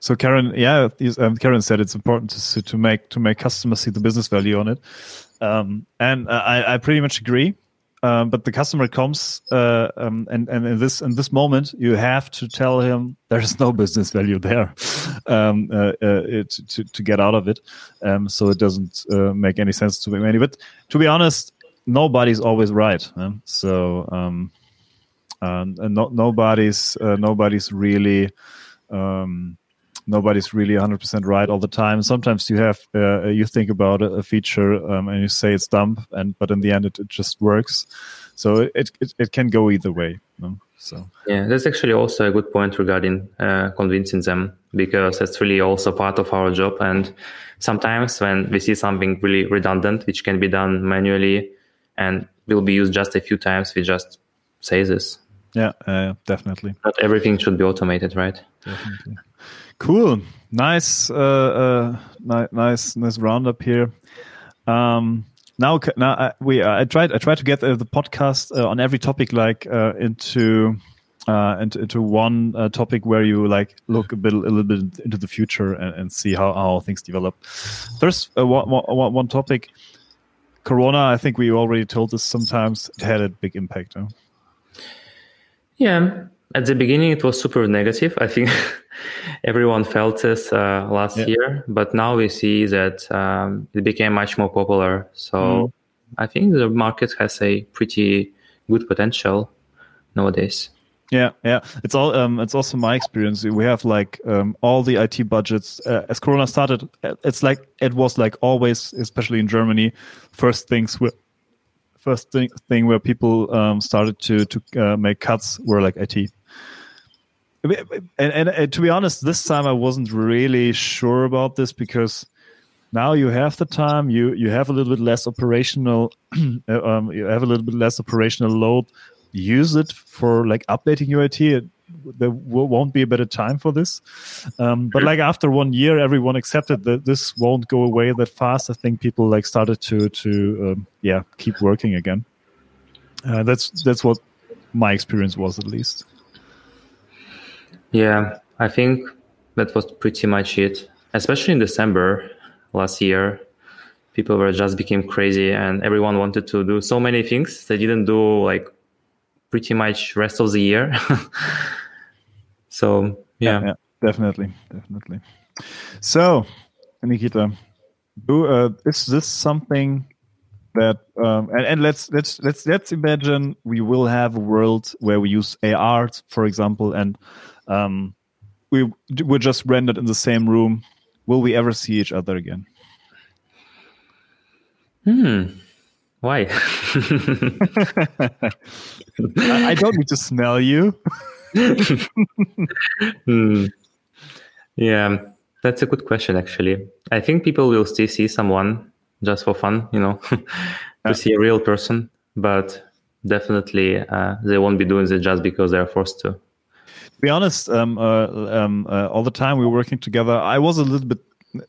[SPEAKER 1] So Karen, yeah, um, Karen said it's important to to make to make customers see the business value on it, um, and I, I pretty much agree um, but the customer comes uh, um, and and in this in this moment you have to tell him there is no business value there um, uh, uh, it, to to get out of it. Um, so it doesn't uh, make any sense to money but to be honest nobody's always right so um, no, nobody's uh, nobody's really um, nobody's really 100% right all the time. Sometimes you have uh, you think about a, feature um, and you say it's dumb and but in the end it, it just works. So it, it, it can go either way no? so.
[SPEAKER 2] Yeah that's actually also a good point regarding uh, convincing them because that's really also part of our job. And sometimes when we see something really redundant which can be done manually and will be used just a few times we just say this.
[SPEAKER 1] Yeah uh, definitely.
[SPEAKER 2] Not everything should be automated right?
[SPEAKER 1] Definitely Cool, nice, uh, uh, nice, nice roundup here. Um, now, now I, we uh, I tried I tried to get uh, the podcast uh, on every topic like uh, into uh, into, into one uh, topic where you like look a bit a little bit into the future and, and see how, how things develop. There's uh, one, one, one topic, Corona. I think we already told this. Sometimes it had a big impact. Huh?
[SPEAKER 2] Yeah, at the beginning it was super negative i think everyone felt this uh, last yeah. year but now we see that um, it became much more popular so mm. i think the market has a pretty good potential nowadays
[SPEAKER 1] yeah yeah it's all um, it's also my experience we have like um, all the it budgets uh, as corona started uh, it's like it was like always especially in germany first things were first thing, thing where people um, started to to uh, make cuts were like IT. And, and, and, to be honest, this time I wasn't really sure about this because now you have the time, you you have a little bit less operational, um, you have a little bit less operational load. Use it for like updating your IT. It, there won't be a better time for this. Um, but like after one year, everyone accepted that this won't go away that fast. I think people like started to to um, yeah keep working again. Uh, that's that's what my experience was at least.
[SPEAKER 2] Yeah, I think that was pretty much it. Especially in December last year, people were just became crazy and everyone wanted to do so many things they didn't do like pretty much rest of the year. so yeah. yeah. yeah,
[SPEAKER 1] definitely, definitely. So, Nikita, do uh, is this something that um, and, and let's let's let's let's imagine we will have a world where we use AR, for example, and um, we were just rendered in the same room. Will we ever see each other again?
[SPEAKER 2] Hmm. Why?
[SPEAKER 1] I, I, don't need to smell you.
[SPEAKER 2] hmm. Yeah, that's a good question, actually. I think people will still see someone just for fun, you know, to see a real person. But definitely uh, they won't be doing it just because they're forced to.
[SPEAKER 1] To be honest, um, uh, um, uh, all the time we were working together, I was a little bit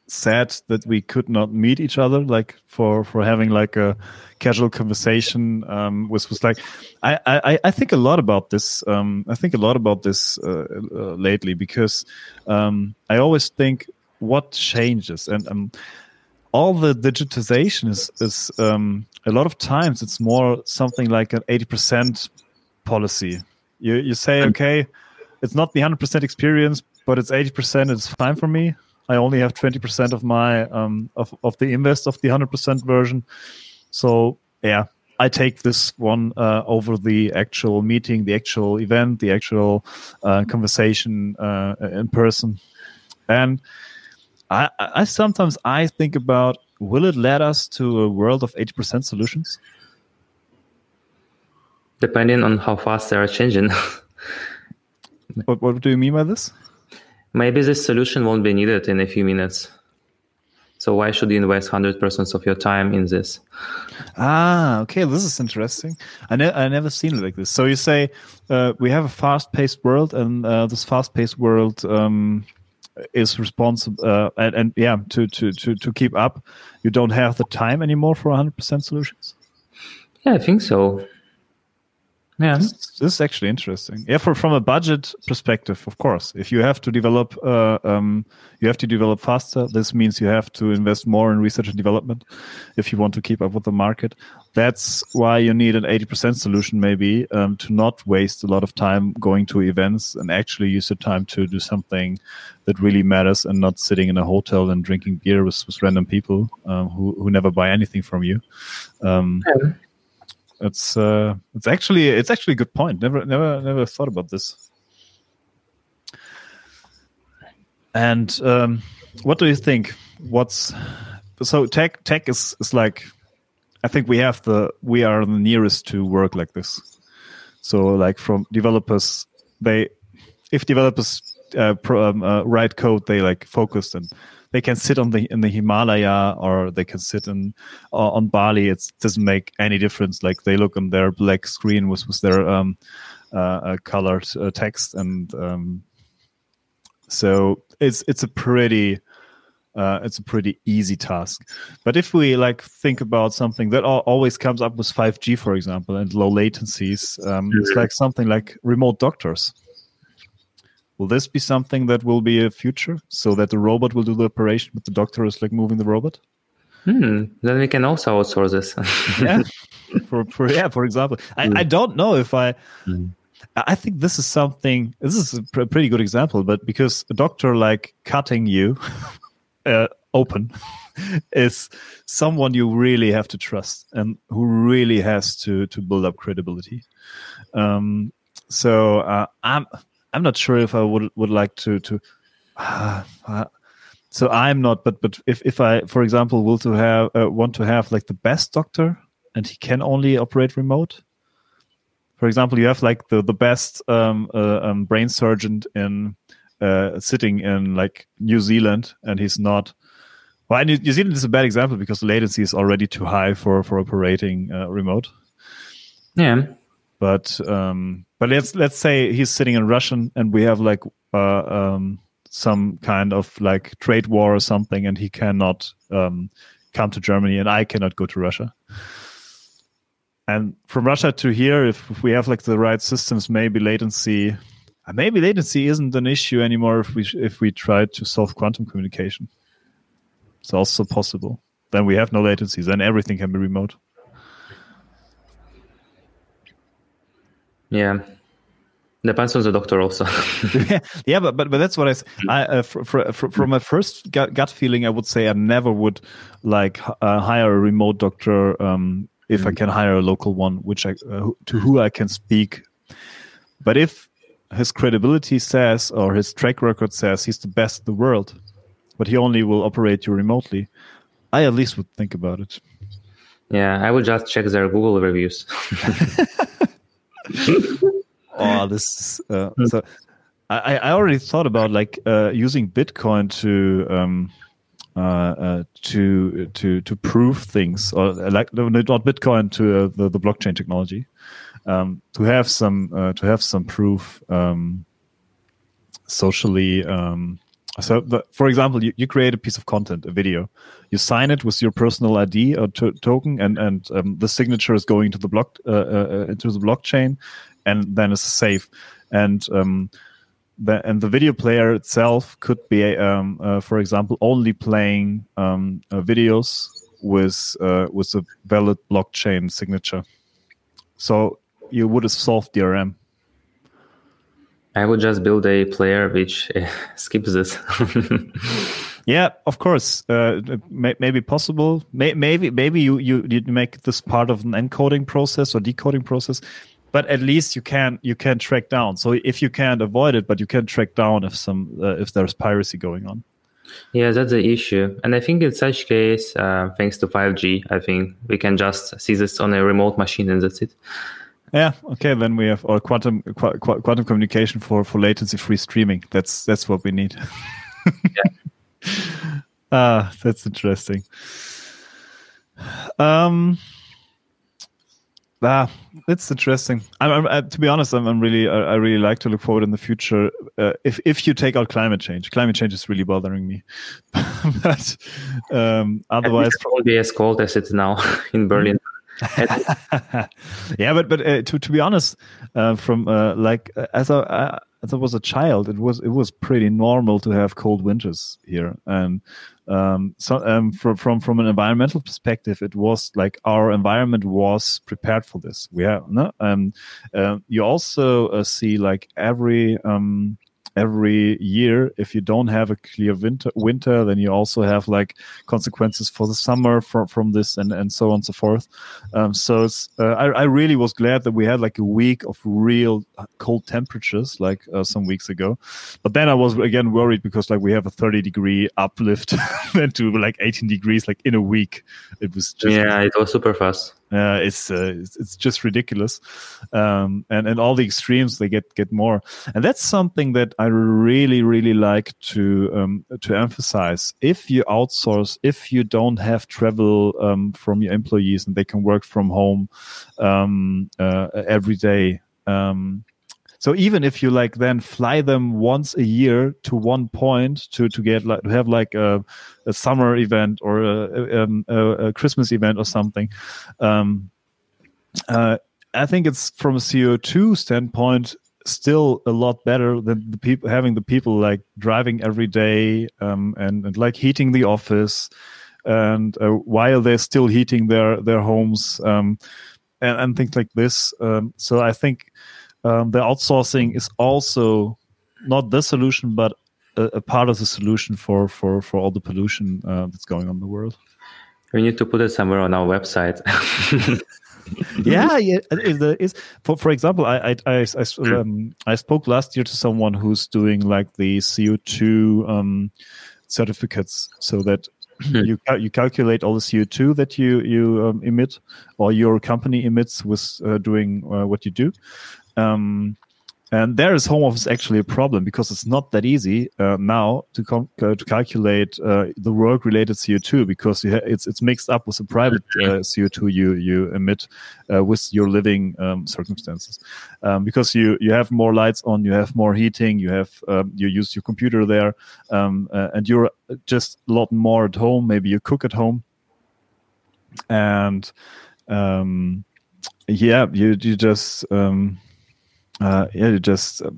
[SPEAKER 1] sad that we could not meet each other, like for for having like a casual conversation. Um, was was like, I, I I think a lot about this. Um, I think a lot about this uh, uh, lately because um, I always think what changes and um, all the digitization is is um, a lot of times it's more something like an eighty percent policy. You you say okay, it's not the hundred percent experience, but it's eighty percent. It's fine for me. I only have twenty percent of my um, of of the invest of the hundred percent version. So yeah, I take this one uh, over the actual meeting, the actual event, the actual uh, conversation uh, in person, and I, I sometimes I think about will it lead us to a world of 80% solutions?
[SPEAKER 2] Depending on how fast they are changing.
[SPEAKER 1] what, what do you mean by this?
[SPEAKER 2] Maybe this solution won't be needed in a few minutes. So why should you invest 100% of your time in this?
[SPEAKER 1] Ah, okay. This is interesting. I, ne- I never seen it like this. So you say uh, we have a fast-paced world, and uh, this fast-paced world um, is responsible uh, and, and yeah to, to to to keep up you don't have the time anymore for 100% solutions
[SPEAKER 2] yeah i think so yeah.
[SPEAKER 1] This, this, is actually interesting. Yeah for, from a budget perspective of course. If you have to develop uh, um, you have to develop faster this means you have to invest more in research and development if you want to keep up with the market. That's why you need an 80% solution maybe um, to not waste a lot of time going to events and actually use the time to do something that really matters and not sitting in a hotel and drinking beer with, with random people um, who, who never buy anything from you. Um, yeah. It's uh, it's actually it's actually a good point. Never never never thought about this. And um, what do you think? What's so tech tech is is like I think we have the we are the nearest to work like this. So like from developers, they if developers uh, pro, um, uh, write code, they like focused and they can sit on the in the Himalaya or they can sit in uh, on Bali. It doesn't make any difference. Like they look on their black screen with with their um, uh, uh colored uh, text, and um, so it's it's a pretty uh, it's a pretty easy task. But if we like think about something that always comes up with 5G, for example, and low latencies, um, it's like something like remote doctors. Will this be something that will be a future, so that the robot will do the operation, but the doctor is like moving the robot?
[SPEAKER 2] Hmm. Then we can also outsource this.
[SPEAKER 1] yeah. For, for yeah, for example, I. I don't know if I. Mm. I think this is something. This is a pr- pretty good example, but because a doctor like cutting you uh, open is someone you really have to trust and who really has to to build up credibility. Um, so uh, I'm I'm not sure if I would would like to to. Uh, so I'm not, but but if if I, for example, will to have uh, want to have like the best doctor and he can only operate remote. For example, you have like the the best um, uh, um, brain surgeon in uh, sitting in like New Zealand and he's not. Well, New Zealand is a bad example because the latency is already too high for for operating uh, remote.
[SPEAKER 2] Yeah.
[SPEAKER 1] But um, but let's let's say he's sitting in Russian and we have like uh, um, some kind of like trade war or something, and he cannot um, come to Germany, and I cannot go to Russia. And from Russia to here, if, if we have like the right systems, maybe latency maybe latency isn't an issue anymore if we if we try to solve quantum communication. It's also possible. Then we have no latency. Then everything can be remote.
[SPEAKER 2] Yeah, depends on the doctor also.
[SPEAKER 1] yeah, yeah, but, but but that's what I. I uh, from my first gut, gut feeling, I would say I never would like uh, hire a remote doctor um, if mm. I can hire a local one, which I uh, to who I can speak. But if his credibility says or his track record says he's the best in the world, but he only will operate you remotely, I at least would think about it.
[SPEAKER 2] Yeah, I would just check their Google reviews.
[SPEAKER 1] oh, this is, uh, so I, I already thought about like uh, using Bitcoin to um, uh, uh, to to to prove things or like not Bitcoin to uh, the, the blockchain technology um, to have some uh, to have some proof um, socially. Um, so, the, for example, you, you create a piece of content, a video. You sign it with your personal ID or token, and and um, the signature is going to the block uh, uh, into the blockchain, and then it's safe. And um, the, and the video player itself could be, um, uh, for example, only playing um, uh, videos with uh, with a valid blockchain signature. So you would have solved DRM.
[SPEAKER 2] I would just build a player which uh, skips this.
[SPEAKER 1] yeah, of course, uh, may, maybe possible. May, maybe maybe you, you you make this part of an encoding process or decoding process but at least you can you can track down. So if you can't avoid it, but you can track down if some uh, if there's piracy going on.
[SPEAKER 2] Yeah, that's the issue. And I think in such case, uh, thanks to 5G, I think we can just see this on a remote machine and that's it.
[SPEAKER 1] Yeah. Okay. Then we have our quantum qu- quantum communication for for latency free streaming. That's that's what we need. yeah. Ah, that's interesting. Um. Ah, it's interesting. I'm, I'm uh, to be honest, I'm, I'm really, I, I, really like to look forward in the future. Uh, if if you take out climate change, climate change is really bothering me. but um,
[SPEAKER 2] won't as cold as it's now in Berlin.
[SPEAKER 1] yeah, but but uh, to to be honest, uh, from uh, like uh, as I as I was a child, it was it was pretty normal to have cold winters here, and um, so um, from from from an environmental perspective, it was like our environment was prepared for this. We have no. Um, uh, you also uh, see like every um, every year if you don't have a clear winter winter then you also have like consequences for the summer from from this and and so on and so forth. Um, so uh, I, I really was glad that we had like a week of real cold temperatures like uh, some weeks ago. But then i was again worried because like we have a 30 degree uplift then to like 18 degrees like in a week. It was just
[SPEAKER 2] yeah it was super fast
[SPEAKER 1] uh, it's, uh, it's, it's just ridiculous, um, and and all the extremes they get get more, and that's something that I really really like to um, to emphasize. If you outsource, if you don't have travel um, from your employees and they can work from home um, uh, every day, um, so even if you like then fly them once a year to one point to to get like to have like a, a summer event or a, um, a, a, Christmas event or something, um, uh, I think it's from a CO two standpoint still a lot better than the people having the people like driving every day um, and, and like heating the office and uh, while they're still heating their their homes um, and, and things like this. Um, so I think um, the outsourcing is also not the solution, but a, a, part of the solution for for for all the pollution uh, that's going on in the world.
[SPEAKER 2] We need to put it somewhere on our website.
[SPEAKER 1] yeah, yeah. Is is for for example, I I I, I, hmm. um, I, spoke last year to someone who's doing like the CO two um, certificates, so that hmm. you you calculate all the CO two that you you um, emit or your company emits with uh, doing uh, what you do, um, and there is home office actually a problem because it's not that easy uh, now to com- uh, to calculate uh, the work related CO2 because ha- it's it's mixed up with the private uh, CO2 you you emit uh, with your living um, circumstances. Um, because you you have more lights on you have more heating you have um, you use your computer there um, uh, and you're just a lot more at home. Maybe you cook at home. And um, yeah you you just um, uh, yeah, you just uh,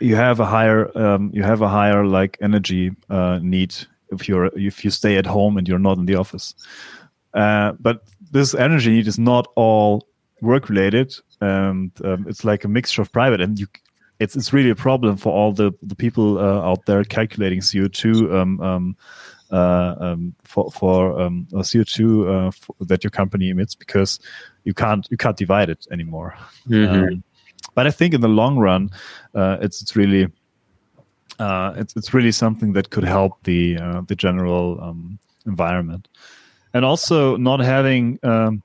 [SPEAKER 1] you have a higher um, you have a higher like energy uh, need if you're if you stay at home and you're not in the office. Uh, but this energy need is not all work related, and um, it's like a mixture of private and you. It's, it's really a problem for all the, the people uh, out there calculating CO2 um, um, uh, um, for for um, CO2 uh, for, that your company emits because you can't you can't divide it anymore. Mm-hmm. Um, but I think in the long run, uh, it's it's really uh, it's it's really something that could help the uh, the general um, environment, and also not having. Um,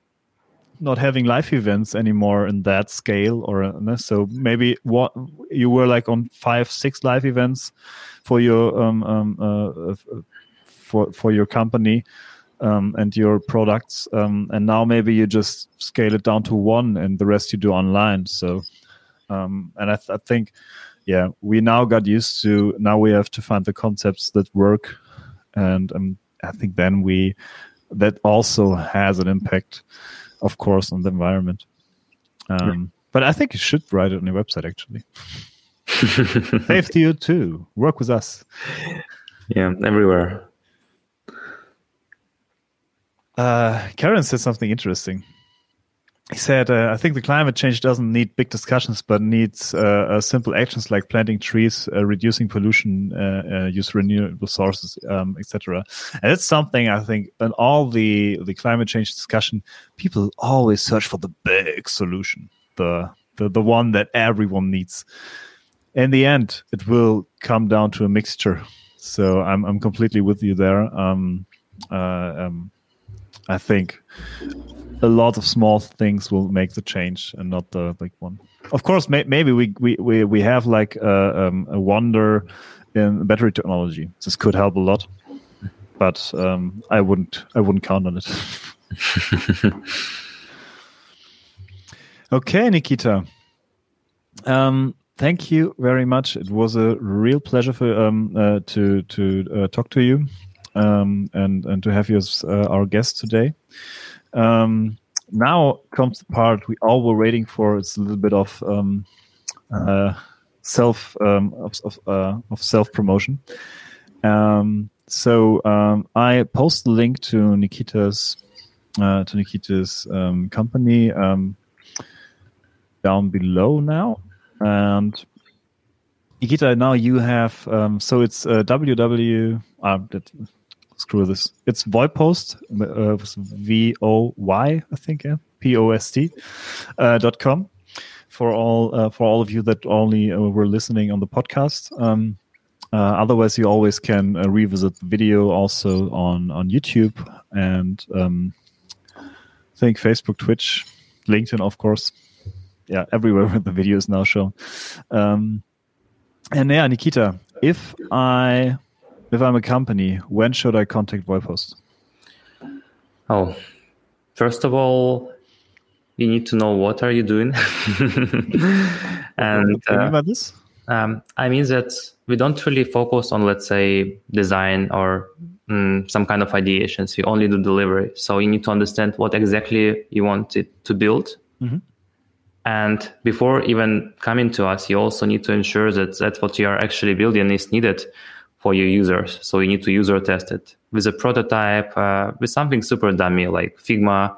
[SPEAKER 1] not having live events anymore in that scale or uh, so maybe what you were like on five six live events for your um, um uh, for for your company um, and your products, um, and now maybe you just scale it down to one, and the rest you do online. So, um, and I, th- I think, yeah, we now got used to. Now we have to find the concepts that work, and um, I think then we that also has an impact, of course, on the environment. Um, but I think you should write it on your website actually. Safety you too. Work with us.
[SPEAKER 2] Yeah, everywhere.
[SPEAKER 1] Uh, Karen said something interesting. He said, uh, "I think the climate change doesn't need big discussions, but needs uh, uh simple actions like planting trees, uh, reducing pollution, uh, use renewable sources, um, etc." And it's something I think in all the the climate change discussion, people always search for the big solution, the the the one that everyone needs. In the end, it will come down to a mixture. So I'm I'm completely with you there. Um, um, I think a lot of small things will make the change and not the big one. Of course, may, maybe we, we, we, we have like a, um, a wonder in battery technology. This could help a lot, but um, I wouldn't I wouldn't count on it. okay, Nikita. Um, thank you very much. It was a real pleasure for um, uh, to to uh, talk to you um, and and to have you as uh, our guest today. Um, now comes the part we all were waiting for. It's a little bit of um, uh, self um, of of, uh, of self promotion. Um, so um, I post the link to Nikita's uh, to Nikita's company down below now, and Nikita, now you have um, so it's uh, www. Uh, that, screw this. It's Voypost, uh, V O Y, I think, yeah, P O S T uh, dot com for all uh, for all of you that only uh, were listening on the podcast. Um, uh, otherwise, you always can uh, revisit the video also on on YouTube and um, I think Facebook, Twitch, LinkedIn, of course. Yeah, everywhere where the video is now shown. Um, and yeah, Nikita, if I if I'm a company, when should I contact Voypost?
[SPEAKER 2] Oh, first of all, you need to know what are you doing.
[SPEAKER 1] and uh, this?
[SPEAKER 2] Um, I mean that we don't really focus on, let's say, design or mm, some kind of ideations. We only do delivery. So you need to understand what exactly you want it to build. Mm-hmm. And before even coming to us, you also need to ensure that that what you are actually building is needed for your users. So you need to user test it with a prototype, uh, with something super dummy like Figma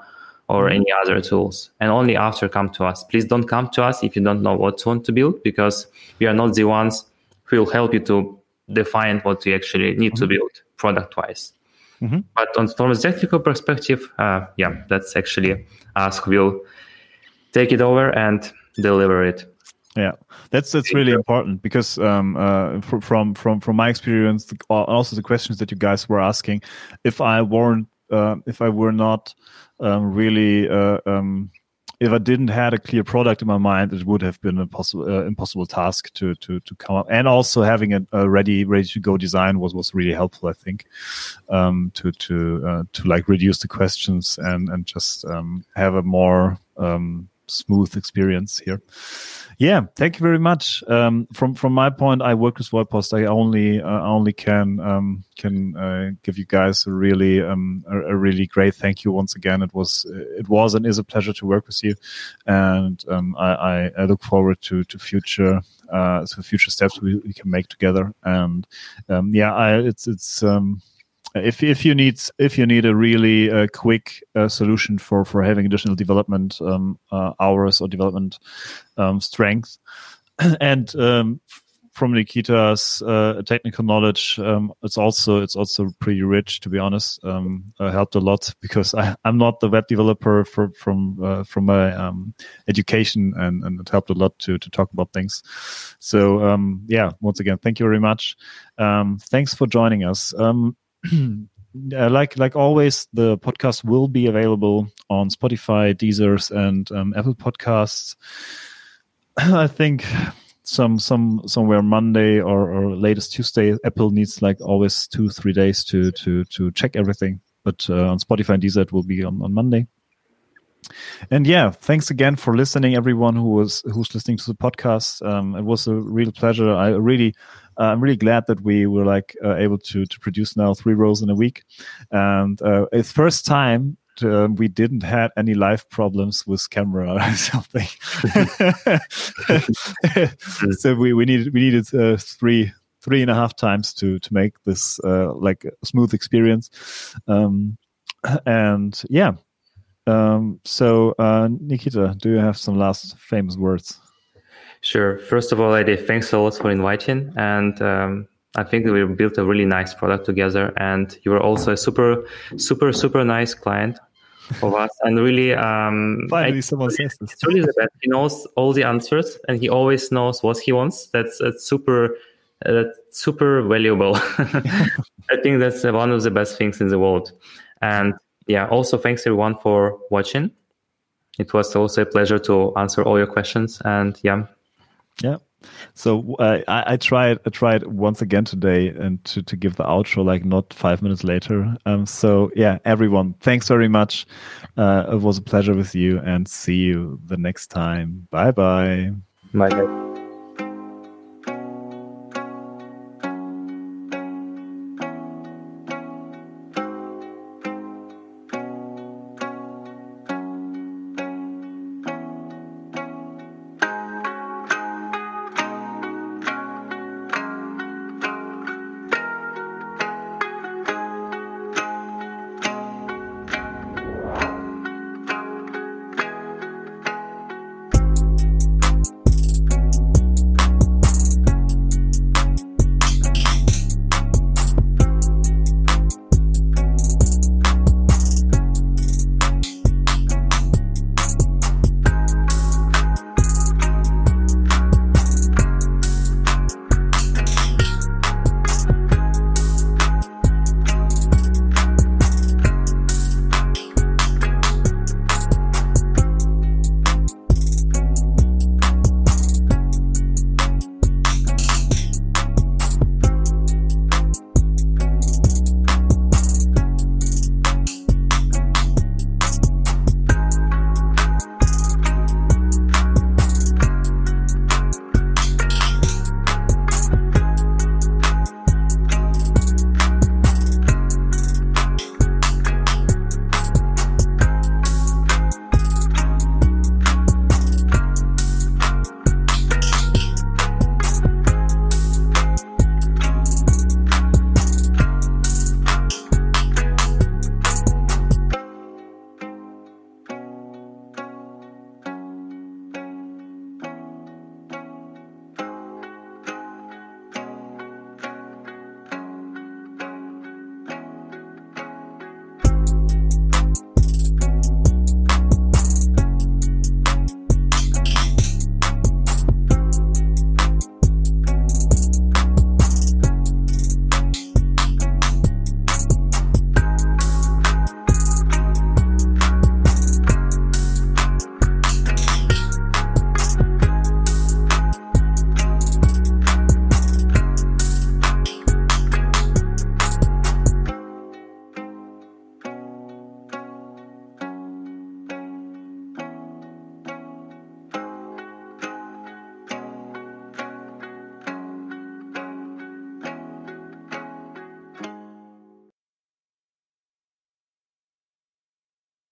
[SPEAKER 2] or mm-hmm. any other tools. And only after come to us. Please don't come to us if you don't know what to want to build because we are not the ones who will help you to define what you actually need mm-hmm. to build product wise. Mm-hmm. But on, from a technical perspective, uh, yeah, that's actually us who will take it over and deliver it.
[SPEAKER 1] Yeah, that's that's really important because um, uh, from from from my experience, also the questions that you guys were asking, if I weren't uh, if I were not um, really uh, um, if I didn't had a clear product in my mind, it would have been a possible uh, impossible task to to to come up. And also having a, a ready ready to go design was was really helpful, I think, um, to to uh, to like reduce the questions and and just um, have a more um, smooth experience here. Yeah, thank you very much. Um, from from my point, I work with Voypost. I only uh, only can um, can uh, give you guys a really um, a, a, really great thank you once again. It was it was and is a pleasure to work with you, and um, I, I, I, look forward to to future uh, to future steps we, we can make together. And um, yeah, I, it's it's um, if if you need if you need a really uh, quick uh, solution for for having additional development um, uh, hours or development um, strength, and um, from Nikita's uh, technical knowledge, um, it's also it's also pretty rich. To be honest, um, helped a lot because I, am not the web developer for, from uh, from my um, education, and, and it helped a lot to to talk about things. So yeah, once again, thank you very much. thanks for joining us. Uh, like like always, the podcast will be available on Spotify, Deezer's, and um, Apple Podcasts. I think some some somewhere Monday or, or latest Tuesday. Apple needs like always two three days to to to check everything. but uh, on Spotify and Deezer it will be on, on Monday. And yeah, thanks again for listening, everyone who was who's listening to the podcast. Um, it was a real pleasure. I really, uh, I'm really glad that we were like uh, able to to produce now three rows in a week, and uh, it's first time um, we didn't have any live problems with camera or something. so we, we needed we needed uh, three three and a half times to to make this uh, like a smooth experience. Um, and yeah, um, so uh, Nikita, do you have some last famous words?
[SPEAKER 2] Sure. First of all, I did thanks a lot for inviting and. Um, I think we built a really nice product together, and you were also a super, super, super nice client of us. And really, um,
[SPEAKER 1] finally, I, someone says this.
[SPEAKER 2] It's really the best. He knows all the answers, and he always knows what he wants. That's, that's super. Uh, that's super valuable. I think that's one of the best things in the world. And yeah, also thanks everyone for watching. It was also a pleasure to answer all your questions. And yeah.
[SPEAKER 1] Yeah. So uh, I, I, tried. I tried once again today, and to, to give the outro like not five minutes later. Um. So yeah, everyone, thanks very much. Uh, it was a pleasure with you, and see you the next time. Bye bye.
[SPEAKER 2] Bye.